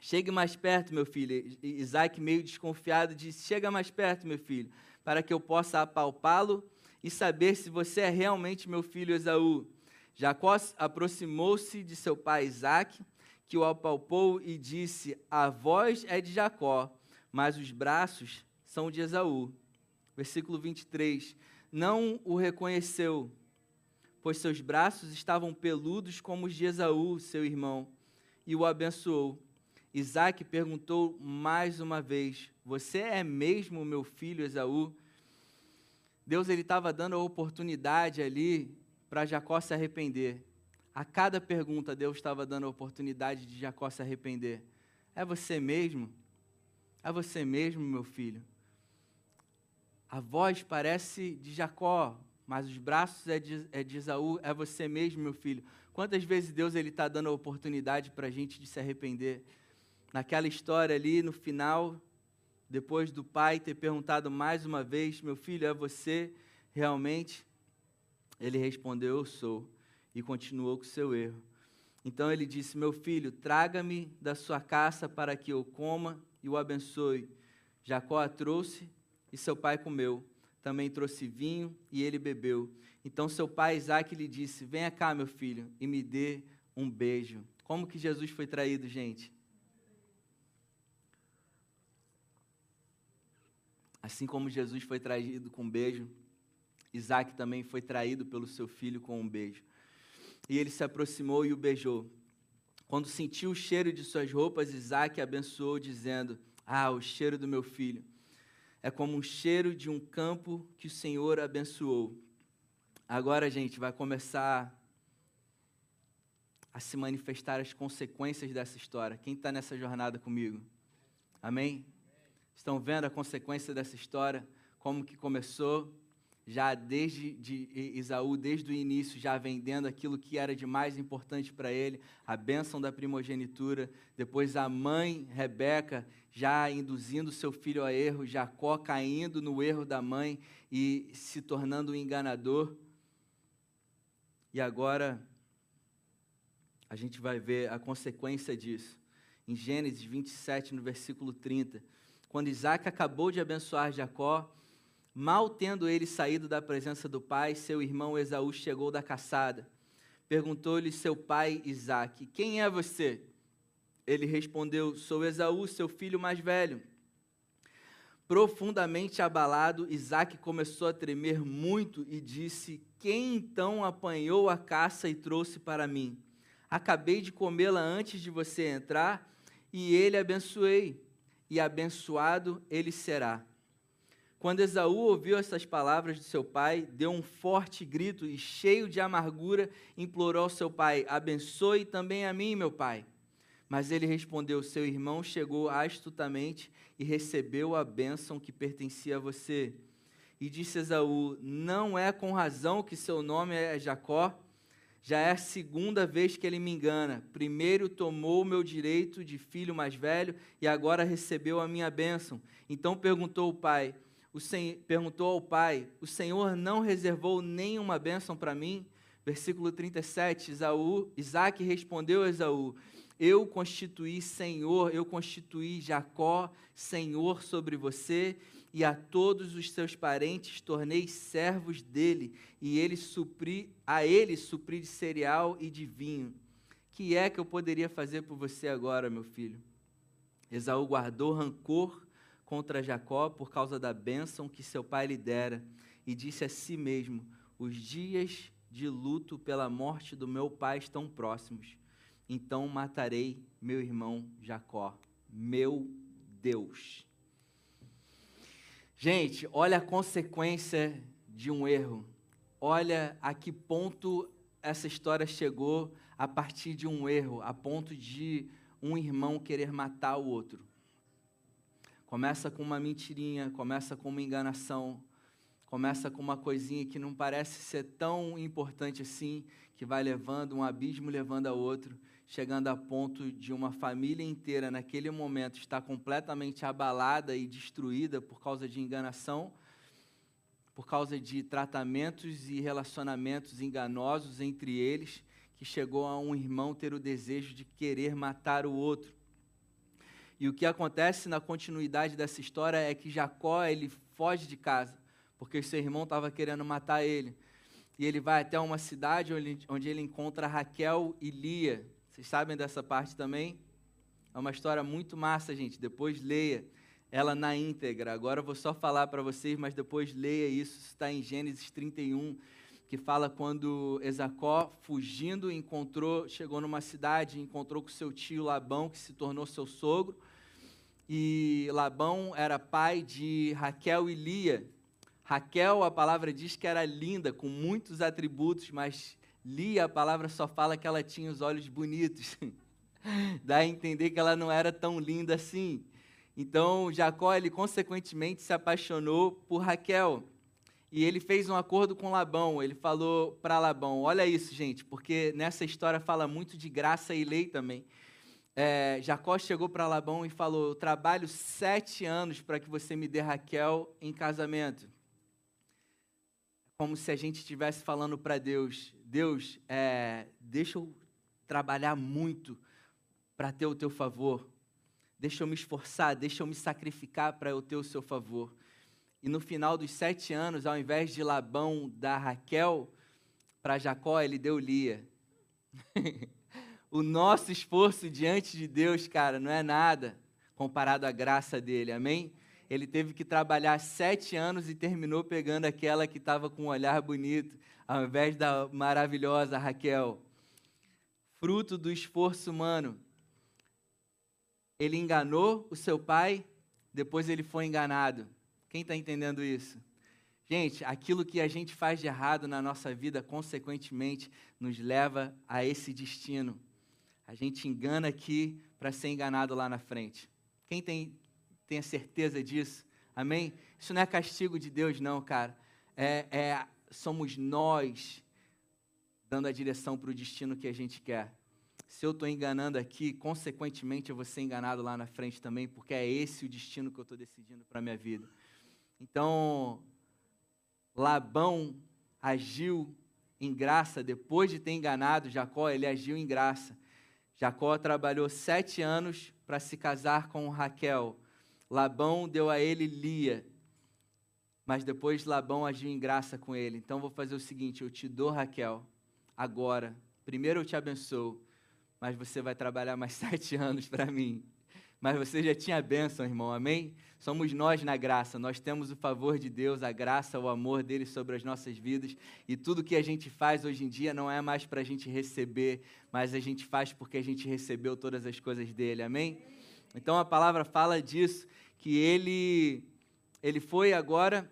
Chegue mais perto, meu filho. Isaac, meio desconfiado, disse: Chega mais perto, meu filho, para que eu possa apalpá-lo e saber se você é realmente meu filho Esaú. Jacó aproximou-se de seu pai Isaac, que o apalpou e disse: A voz é de Jacó, mas os braços são de Esaú. Versículo 23. Não o reconheceu, pois seus braços estavam peludos como os de Esaú, seu irmão, e o abençoou. Isaac perguntou mais uma vez: Você é mesmo meu filho Esaú? Deus ele estava dando a oportunidade ali para Jacó se arrepender. A cada pergunta, Deus estava dando a oportunidade de Jacó se arrepender. É você mesmo? É você mesmo, meu filho? A voz parece de Jacó, mas os braços é de, é de. É você mesmo, meu filho? Quantas vezes Deus ele está dando a oportunidade para a gente de se arrepender? Naquela história ali, no final, depois do pai ter perguntado mais uma vez: Meu filho, é você realmente? Ele respondeu: Eu sou, e continuou com seu erro. Então ele disse: Meu filho, traga-me da sua caça para que eu coma e o abençoe. Jacó a trouxe e seu pai comeu. Também trouxe vinho e ele bebeu. Então seu pai Isaac lhe disse: Venha cá, meu filho, e me dê um beijo. Como que Jesus foi traído, gente? Assim como Jesus foi traído com um beijo, Isaac também foi traído pelo seu filho com um beijo. E ele se aproximou e o beijou. Quando sentiu o cheiro de suas roupas, Isaac abençoou, dizendo: Ah, o cheiro do meu filho é como um cheiro de um campo que o Senhor abençoou. Agora, gente, vai começar a se manifestar as consequências dessa história. Quem está nessa jornada comigo? Amém? Estão vendo a consequência dessa história, como que começou, já desde de Isaú, desde o início, já vendendo aquilo que era de mais importante para ele, a bênção da primogenitura. Depois a mãe, Rebeca, já induzindo seu filho a erro, Jacó caindo no erro da mãe e se tornando um enganador. E agora a gente vai ver a consequência disso. Em Gênesis 27, no versículo 30 quando Isaac acabou de abençoar Jacó, mal tendo ele saído da presença do pai, seu irmão Esaú chegou da caçada. Perguntou-lhe seu pai Isaac: Quem é você? Ele respondeu: Sou Esaú, seu filho mais velho. Profundamente abalado, Isaac começou a tremer muito e disse: Quem então apanhou a caça e trouxe para mim? Acabei de comê-la antes de você entrar e ele abençoei e abençoado ele será. Quando Esaú ouviu essas palavras de seu pai, deu um forte grito e, cheio de amargura, implorou ao seu pai: Abençoe também a mim, meu pai. Mas ele respondeu: Seu irmão chegou astutamente e recebeu a bênção que pertencia a você. E disse Esaú: Não é com razão que seu nome é Jacó? Já é a segunda vez que ele me engana. Primeiro tomou o meu direito de filho mais velho e agora recebeu a minha bênção. Então perguntou o pai, o sen... perguntou ao pai: O Senhor não reservou nenhuma bênção para mim? Versículo 37, Isaú, Isaac respondeu a Esaú: Eu constituí Senhor, eu constituí Jacó, Senhor sobre você, e a todos os seus parentes tornei servos dele, e ele supri, a ele supri de cereal e de vinho. Que é que eu poderia fazer por você agora, meu filho? Esaú guardou rancor contra Jacó por causa da bênção que seu pai lhe dera, e disse a si mesmo: Os dias de luto pela morte do meu pai estão próximos. Então matarei meu irmão Jacó. Meu Deus. Gente, olha a consequência de um erro. Olha a que ponto essa história chegou a partir de um erro, a ponto de um irmão querer matar o outro. Começa com uma mentirinha, começa com uma enganação, começa com uma coisinha que não parece ser tão importante assim, que vai levando um abismo levando a outro, chegando a ponto de uma família inteira naquele momento estar completamente abalada e destruída por causa de enganação, por causa de tratamentos e relacionamentos enganosos entre eles, que chegou a um irmão ter o desejo de querer matar o outro. E o que acontece na continuidade dessa história é que Jacó ele foge de casa, porque seu irmão estava querendo matar ele. E ele vai até uma cidade onde, onde ele encontra Raquel e Lia. Vocês sabem dessa parte também? É uma história muito massa, gente. Depois leia ela na íntegra. Agora eu vou só falar para vocês, mas depois leia isso. Está em Gênesis 31, que fala quando Ezacó, fugindo, encontrou, chegou numa cidade, encontrou com seu tio Labão, que se tornou seu sogro e Labão era pai de Raquel e Lia. Raquel, a palavra diz que era linda, com muitos atributos, mas Lia, a palavra só fala que ela tinha os olhos bonitos. <laughs> Dá a entender que ela não era tão linda assim. Então, Jacó, ele consequentemente se apaixonou por Raquel. E ele fez um acordo com Labão. Ele falou para Labão: Olha isso, gente, porque nessa história fala muito de graça e lei também é, Jacó chegou para Labão e falou: Eu trabalho sete anos para que você me dê Raquel em casamento. Como se a gente estivesse falando para Deus: Deus, é, deixa eu trabalhar muito para ter o teu favor. Deixa eu me esforçar, deixa eu me sacrificar para eu ter o seu favor. E no final dos sete anos, ao invés de Labão dar Raquel para Jacó, ele deu Lia. <laughs> o nosso esforço diante de Deus, cara, não é nada comparado à graça dele, amém? Ele teve que trabalhar sete anos e terminou pegando aquela que estava com um olhar bonito, ao invés da maravilhosa Raquel. Fruto do esforço humano. Ele enganou o seu pai, depois ele foi enganado. Quem está entendendo isso? Gente, aquilo que a gente faz de errado na nossa vida, consequentemente, nos leva a esse destino. A gente engana aqui para ser enganado lá na frente. Quem tem, tem a certeza disso? Amém? Isso não é castigo de Deus, não, cara. É, é somos nós dando a direção para o destino que a gente quer. Se eu estou enganando aqui, consequentemente eu vou ser enganado lá na frente também, porque é esse o destino que eu estou decidindo para a minha vida. Então, Labão agiu em graça, depois de ter enganado Jacó, ele agiu em graça. Jacó trabalhou sete anos para se casar com Raquel. Labão deu a ele Lia. Mas depois Labão agiu em graça com ele. Então vou fazer o seguinte: eu te dou Raquel agora. Primeiro eu te abençoo, mas você vai trabalhar mais <laughs> sete anos para mim mas você já tinha a bênção, irmão, amém? Somos nós na graça, nós temos o favor de Deus, a graça, o amor dele sobre as nossas vidas, e tudo que a gente faz hoje em dia não é mais para a gente receber, mas a gente faz porque a gente recebeu todas as coisas dele, amém? Então a palavra fala disso, que ele, ele foi agora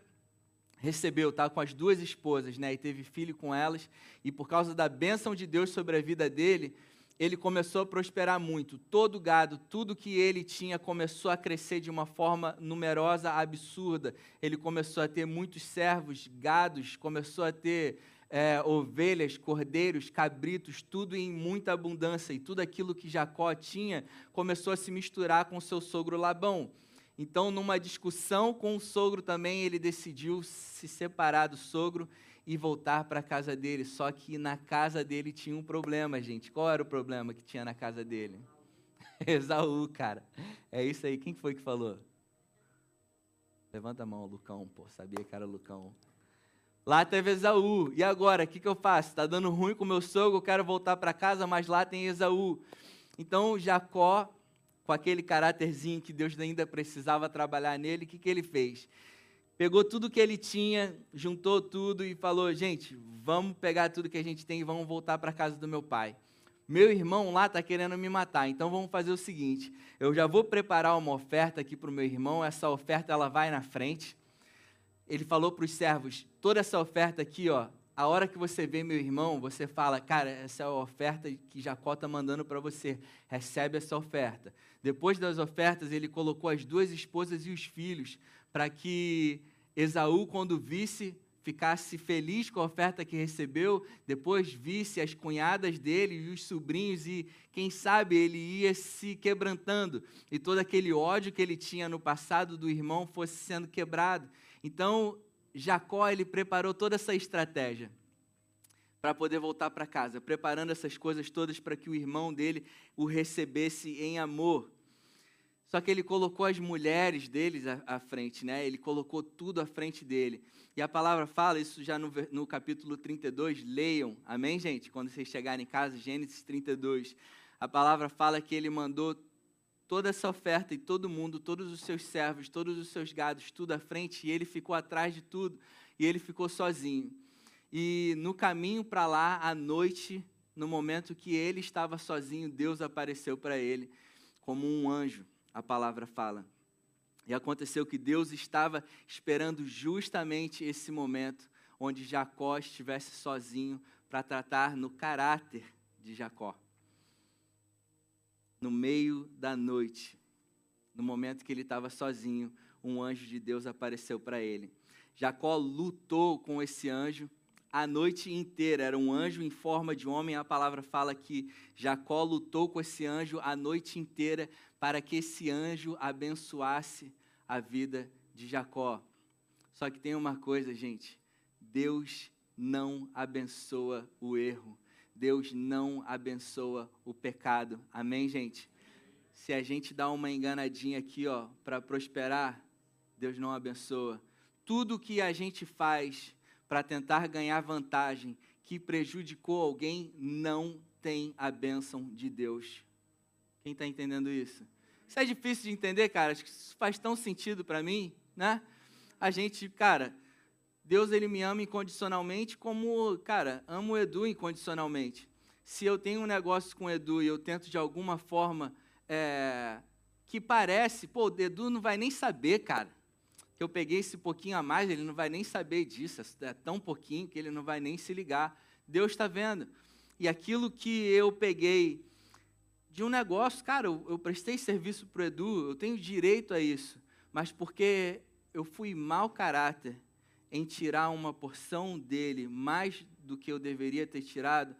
recebeu, tá, com as duas esposas, né, e teve filho com elas, e por causa da bênção de Deus sobre a vida dele, ele começou a prosperar muito. Todo gado, tudo que ele tinha começou a crescer de uma forma numerosa, absurda. Ele começou a ter muitos servos, gados, começou a ter é, ovelhas, cordeiros, cabritos, tudo em muita abundância. E tudo aquilo que Jacó tinha começou a se misturar com seu sogro Labão. Então, numa discussão com o sogro também, ele decidiu se separar do sogro e voltar para a casa dele. Só que na casa dele tinha um problema, gente. Qual era o problema que tinha na casa dele? <laughs> Esaú, cara. É isso aí. Quem foi que falou? Levanta a mão, Lucão, pô. Sabia que era Lucão. Lá teve Esaú. E agora, o que, que eu faço? Está dando ruim com meu sogro, eu quero voltar para casa, mas lá tem Esaú. Então, Jacó, com aquele caráterzinho que Deus ainda precisava trabalhar nele, o que, que ele fez? Pegou tudo que ele tinha, juntou tudo e falou: gente, vamos pegar tudo que a gente tem e vamos voltar para casa do meu pai. Meu irmão lá está querendo me matar, então vamos fazer o seguinte: eu já vou preparar uma oferta aqui para o meu irmão, essa oferta ela vai na frente. Ele falou para os servos: toda essa oferta aqui, ó, a hora que você vê meu irmão, você fala, cara, essa é a oferta que Jacó está mandando para você. Recebe essa oferta. Depois das ofertas, ele colocou as duas esposas e os filhos para que Esaú, quando visse, ficasse feliz com a oferta que recebeu, depois visse as cunhadas dele e os sobrinhos, e quem sabe ele ia se quebrantando, e todo aquele ódio que ele tinha no passado do irmão fosse sendo quebrado. Então, Jacó ele preparou toda essa estratégia para poder voltar para casa, preparando essas coisas todas para que o irmão dele o recebesse em amor. Só que ele colocou as mulheres deles à, à, frente, né? Ele colocou tudo à frente dele. E a palavra fala, isso já no, no capítulo 32, leiam, amém, gente? Quando vocês chegarem em casa, Gênesis 32. A palavra fala que ele mandou toda essa oferta e todo mundo, todos os seus servos, todos os seus gados, tudo à frente, e ele ficou atrás de tudo, e ele ficou sozinho. E no caminho para lá, à noite, no momento que ele estava sozinho, Deus apareceu para ele como um anjo, a palavra fala. E aconteceu que Deus estava esperando justamente esse momento onde Jacó estivesse sozinho para tratar no caráter de Jacó no meio da noite, no momento que ele estava sozinho, um anjo de Deus apareceu para ele. Jacó lutou com esse anjo a noite inteira. Era um anjo em forma de homem. A palavra fala que Jacó lutou com esse anjo a noite inteira para que esse anjo abençoasse a vida de Jacó. Só que tem uma coisa, gente: Deus não abençoa o erro. Deus não abençoa o pecado. Amém, gente? Se a gente dá uma enganadinha aqui, ó, para prosperar, Deus não abençoa. Tudo que a gente faz para tentar ganhar vantagem que prejudicou alguém não tem a bênção de Deus. Quem está entendendo isso? Isso é difícil de entender, cara. Acho que isso faz tão sentido para mim, né? A gente, cara, Deus ele me ama incondicionalmente, como, cara, amo o Edu incondicionalmente. Se eu tenho um negócio com o Edu e eu tento de alguma forma é, que parece, pô, o Edu não vai nem saber, cara, que eu peguei esse pouquinho a mais, ele não vai nem saber disso, é tão pouquinho que ele não vai nem se ligar. Deus está vendo. E aquilo que eu peguei de um negócio, cara, eu, eu prestei serviço para o Edu, eu tenho direito a isso, mas porque eu fui mau caráter, em tirar uma porção dele mais do que eu deveria ter tirado,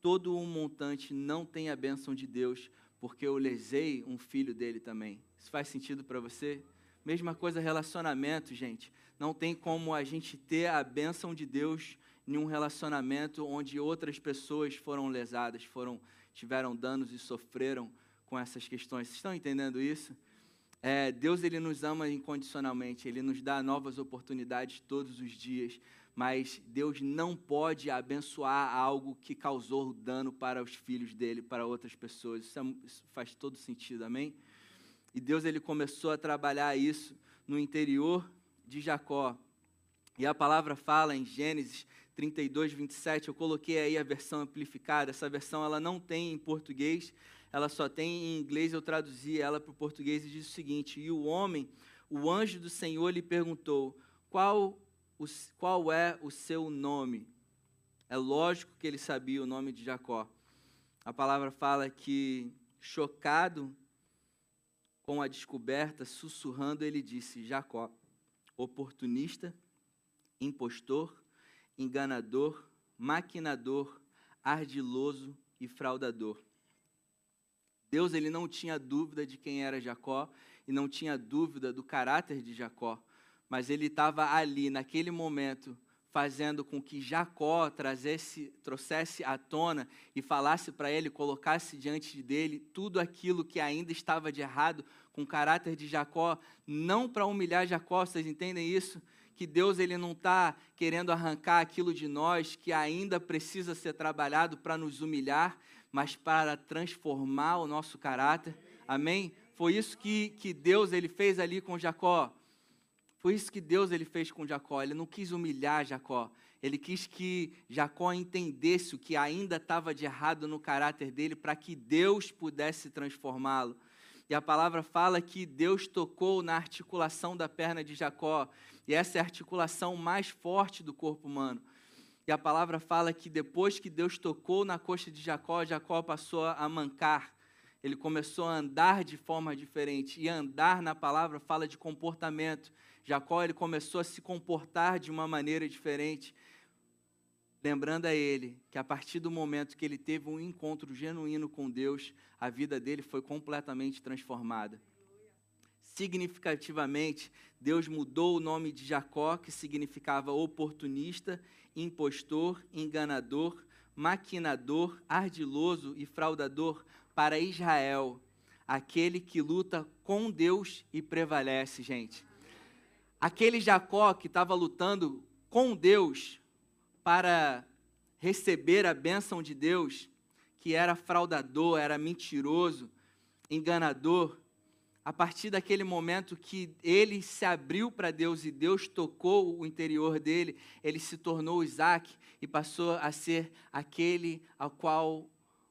todo um montante não tem a bênção de Deus, porque eu lesei um filho dele também. Isso faz sentido para você? Mesma coisa relacionamento, gente. Não tem como a gente ter a bênção de Deus em um relacionamento onde outras pessoas foram lesadas, foram tiveram danos e sofreram com essas questões. Vocês estão entendendo isso? É, Deus ele nos ama incondicionalmente, ele nos dá novas oportunidades todos os dias, mas Deus não pode abençoar algo que causou dano para os filhos dele, para outras pessoas. Isso, é, isso faz todo sentido, amém? E Deus ele começou a trabalhar isso no interior de Jacó. E a palavra fala em Gênesis 32, 27, eu coloquei aí a versão amplificada, essa versão ela não tem em português, ela só tem em inglês, eu traduzi ela para o português e diz o seguinte: E o homem, o anjo do Senhor lhe perguntou: qual, o, qual é o seu nome? É lógico que ele sabia o nome de Jacó. A palavra fala que, chocado com a descoberta, sussurrando, ele disse: Jacó, oportunista, impostor, enganador, maquinador, ardiloso e fraudador. Deus ele não tinha dúvida de quem era Jacó e não tinha dúvida do caráter de Jacó, mas ele estava ali naquele momento fazendo com que Jacó trazesse, trouxesse à tona e falasse para ele, colocasse diante dele tudo aquilo que ainda estava de errado com o caráter de Jacó, não para humilhar Jacó, vocês entendem isso? Que Deus ele não está querendo arrancar aquilo de nós que ainda precisa ser trabalhado para nos humilhar, mas para transformar o nosso caráter. Amém? Foi isso que, que Deus ele fez ali com Jacó. Foi isso que Deus ele fez com Jacó. Ele não quis humilhar Jacó. Ele quis que Jacó entendesse o que ainda estava de errado no caráter dele para que Deus pudesse transformá-lo. E a palavra fala que Deus tocou na articulação da perna de Jacó, e essa é a articulação mais forte do corpo humano. E a palavra fala que depois que Deus tocou na coxa de Jacó, Jacó passou a mancar. Ele começou a andar de forma diferente. E andar na palavra fala de comportamento. Jacó ele começou a se comportar de uma maneira diferente lembrando a ele que a partir do momento que ele teve um encontro genuíno com Deus, a vida dele foi completamente transformada. Significativamente, Deus mudou o nome de Jacó, que significava oportunista, impostor, enganador, maquinador, ardiloso e fraudador, para Israel, aquele que luta com Deus e prevalece, gente. Aquele Jacó que estava lutando com Deus para receber a bênção de Deus, que era fraudador, era mentiroso, enganador, a partir daquele momento que ele se abriu para Deus e Deus tocou o interior dele, ele se tornou Isaac e passou a ser aquele ao qual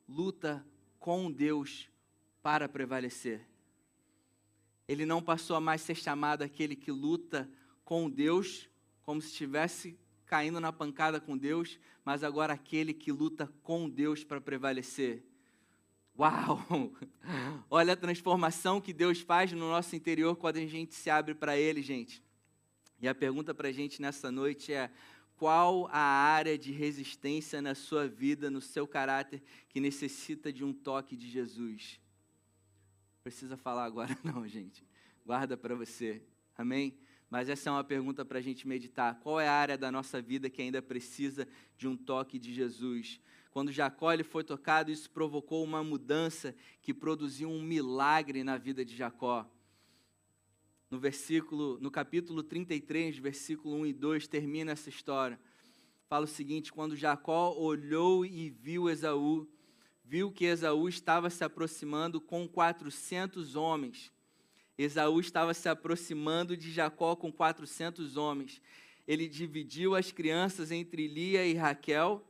luta com Deus para prevalecer. Ele não passou a mais ser chamado aquele que luta com Deus, como se estivesse caindo na pancada com Deus, mas agora aquele que luta com Deus para prevalecer. Uau! <laughs> Olha a transformação que Deus faz no nosso interior quando a gente se abre para Ele, gente. E a pergunta para a gente nessa noite é: qual a área de resistência na sua vida, no seu caráter, que necessita de um toque de Jesus? Precisa falar agora, <laughs> não, gente. Guarda para você. Amém? Mas essa é uma pergunta para a gente meditar. Qual é a área da nossa vida que ainda precisa de um toque de Jesus? Quando Jacó ele foi tocado, isso provocou uma mudança que produziu um milagre na vida de Jacó. No versículo, no capítulo 33, versículo 1 e 2, termina essa história. Fala o seguinte: quando Jacó olhou e viu Esaú, viu que Esaú estava se aproximando com 400 homens Esaú estava se aproximando de Jacó com 400 homens. Ele dividiu as crianças entre Lia e Raquel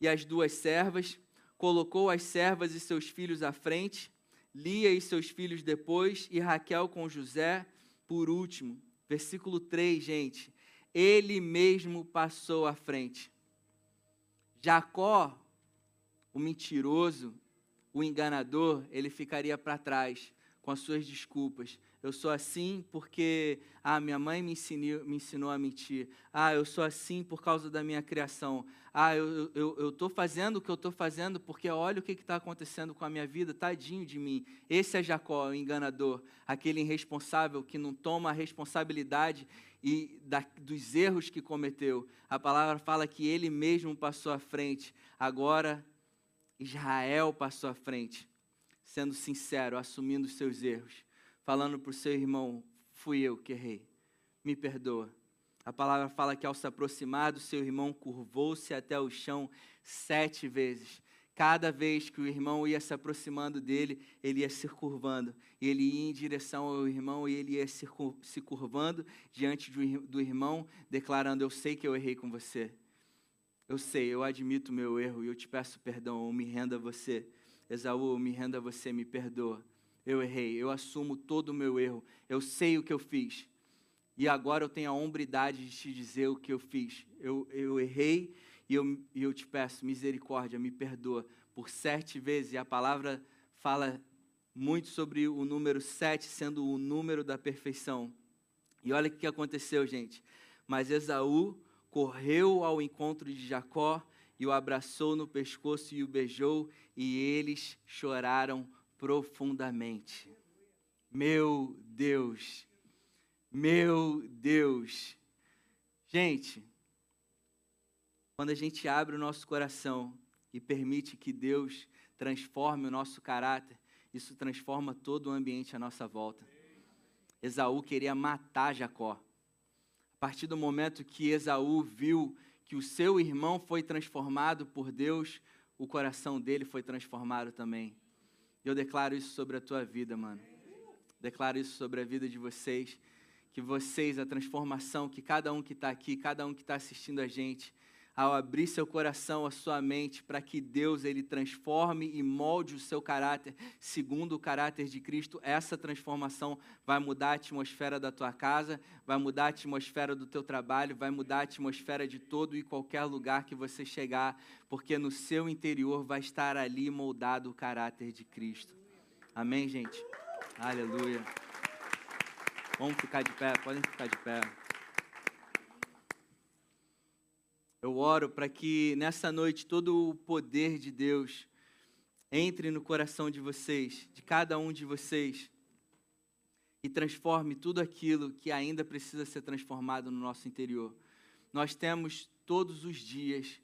e as duas servas, colocou as servas e seus filhos à frente, Lia e seus filhos depois, e Raquel com José por último. Versículo 3, gente. Ele mesmo passou à frente. Jacó, o mentiroso, o enganador, ele ficaria para trás com as suas desculpas. Eu sou assim porque ah, minha mãe me ensinou, me ensinou a mentir. Ah, eu sou assim por causa da minha criação. Ah, eu estou eu, eu fazendo o que eu estou fazendo porque olha o que está acontecendo com a minha vida, tadinho de mim. Esse é Jacó, o enganador, aquele irresponsável que não toma a responsabilidade e da, dos erros que cometeu. A palavra fala que ele mesmo passou à frente. Agora, Israel passou à frente sendo sincero, assumindo os seus erros, falando para o seu irmão: fui eu que errei, me perdoa. A palavra fala que ao se aproximar do seu irmão, curvou-se até o chão sete vezes. Cada vez que o irmão ia se aproximando dele, ele ia se curvando. Ele ia em direção ao irmão e ele ia se, curvando diante do, irmão, declarando: Eu sei que eu errei com você. Eu sei, eu admito meu erro e eu te peço perdão, eu me rendo a você. Esaú, me renda a você, me perdoa. Eu errei, eu assumo todo o meu erro, eu sei o que eu fiz. E agora eu tenho a hombridade de te dizer o que eu fiz. Eu, eu errei e eu, eu te peço misericórdia, me perdoa por sete vezes. E a palavra fala muito sobre o número sete sendo o número da perfeição. E olha o que aconteceu, gente. Mas Esaú correu ao encontro de Jacó e o abraçou no pescoço e o beijou, e eles choraram profundamente. Meu Deus, meu Deus. Gente, quando a gente abre o nosso coração e permite que Deus transforme o nosso caráter, isso transforma todo o ambiente à nossa volta. Esaú queria matar Jacó. A partir do momento que Esaú viu que o seu irmão foi transformado por Deus, o coração dele foi transformado também. Eu declaro isso sobre a tua vida, mano. Declaro isso sobre a vida de vocês, que vocês, a transformação, que cada um que está aqui, cada um que está assistindo a gente, ao abrir seu coração, a sua mente, para que Deus ele transforme e molde o seu caráter segundo o caráter de Cristo, essa transformação vai mudar a atmosfera da tua casa, vai mudar a atmosfera do teu trabalho, vai mudar a atmosfera de todo e qualquer lugar que você chegar, porque no seu interior vai estar ali moldado o caráter de Cristo. Amém, gente? Aleluia. Vamos ficar de pé, podem ficar de pé. Eu oro para que nessa noite todo o poder de Deus entre no coração de vocês, de cada um de vocês, e transforme tudo aquilo que ainda precisa ser transformado no nosso interior. Nós temos todos os dias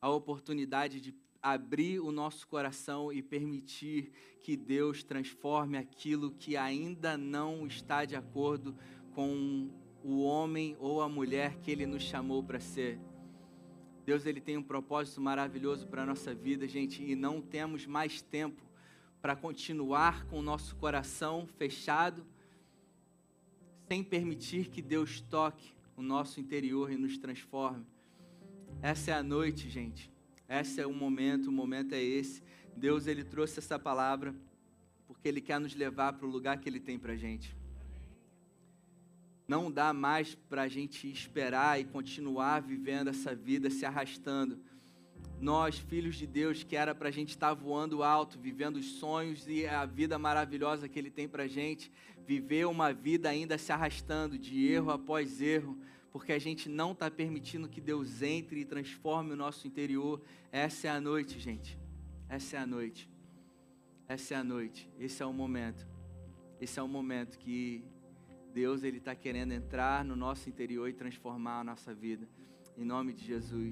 a oportunidade de abrir o nosso coração e permitir que Deus transforme aquilo que ainda não está de acordo com o homem ou a mulher que Ele nos chamou para ser. Deus ele tem um propósito maravilhoso para a nossa vida, gente, e não temos mais tempo para continuar com o nosso coração fechado, sem permitir que Deus toque o nosso interior e nos transforme. Essa é a noite, gente. Esse é o momento, o momento é esse. Deus ele trouxe essa palavra porque ele quer nos levar para o lugar que ele tem para a gente. Não dá mais para a gente esperar e continuar vivendo essa vida se arrastando. Nós, filhos de Deus, que era para a gente estar tá voando alto, vivendo os sonhos e a vida maravilhosa que Ele tem para a gente, viver uma vida ainda se arrastando de erro após erro, porque a gente não está permitindo que Deus entre e transforme o nosso interior. Essa é a noite, gente. Essa é a noite. Essa é a noite. Esse é o momento. Esse é o momento que Deus ele está querendo entrar no nosso interior e transformar a nossa vida. Em nome de Jesus.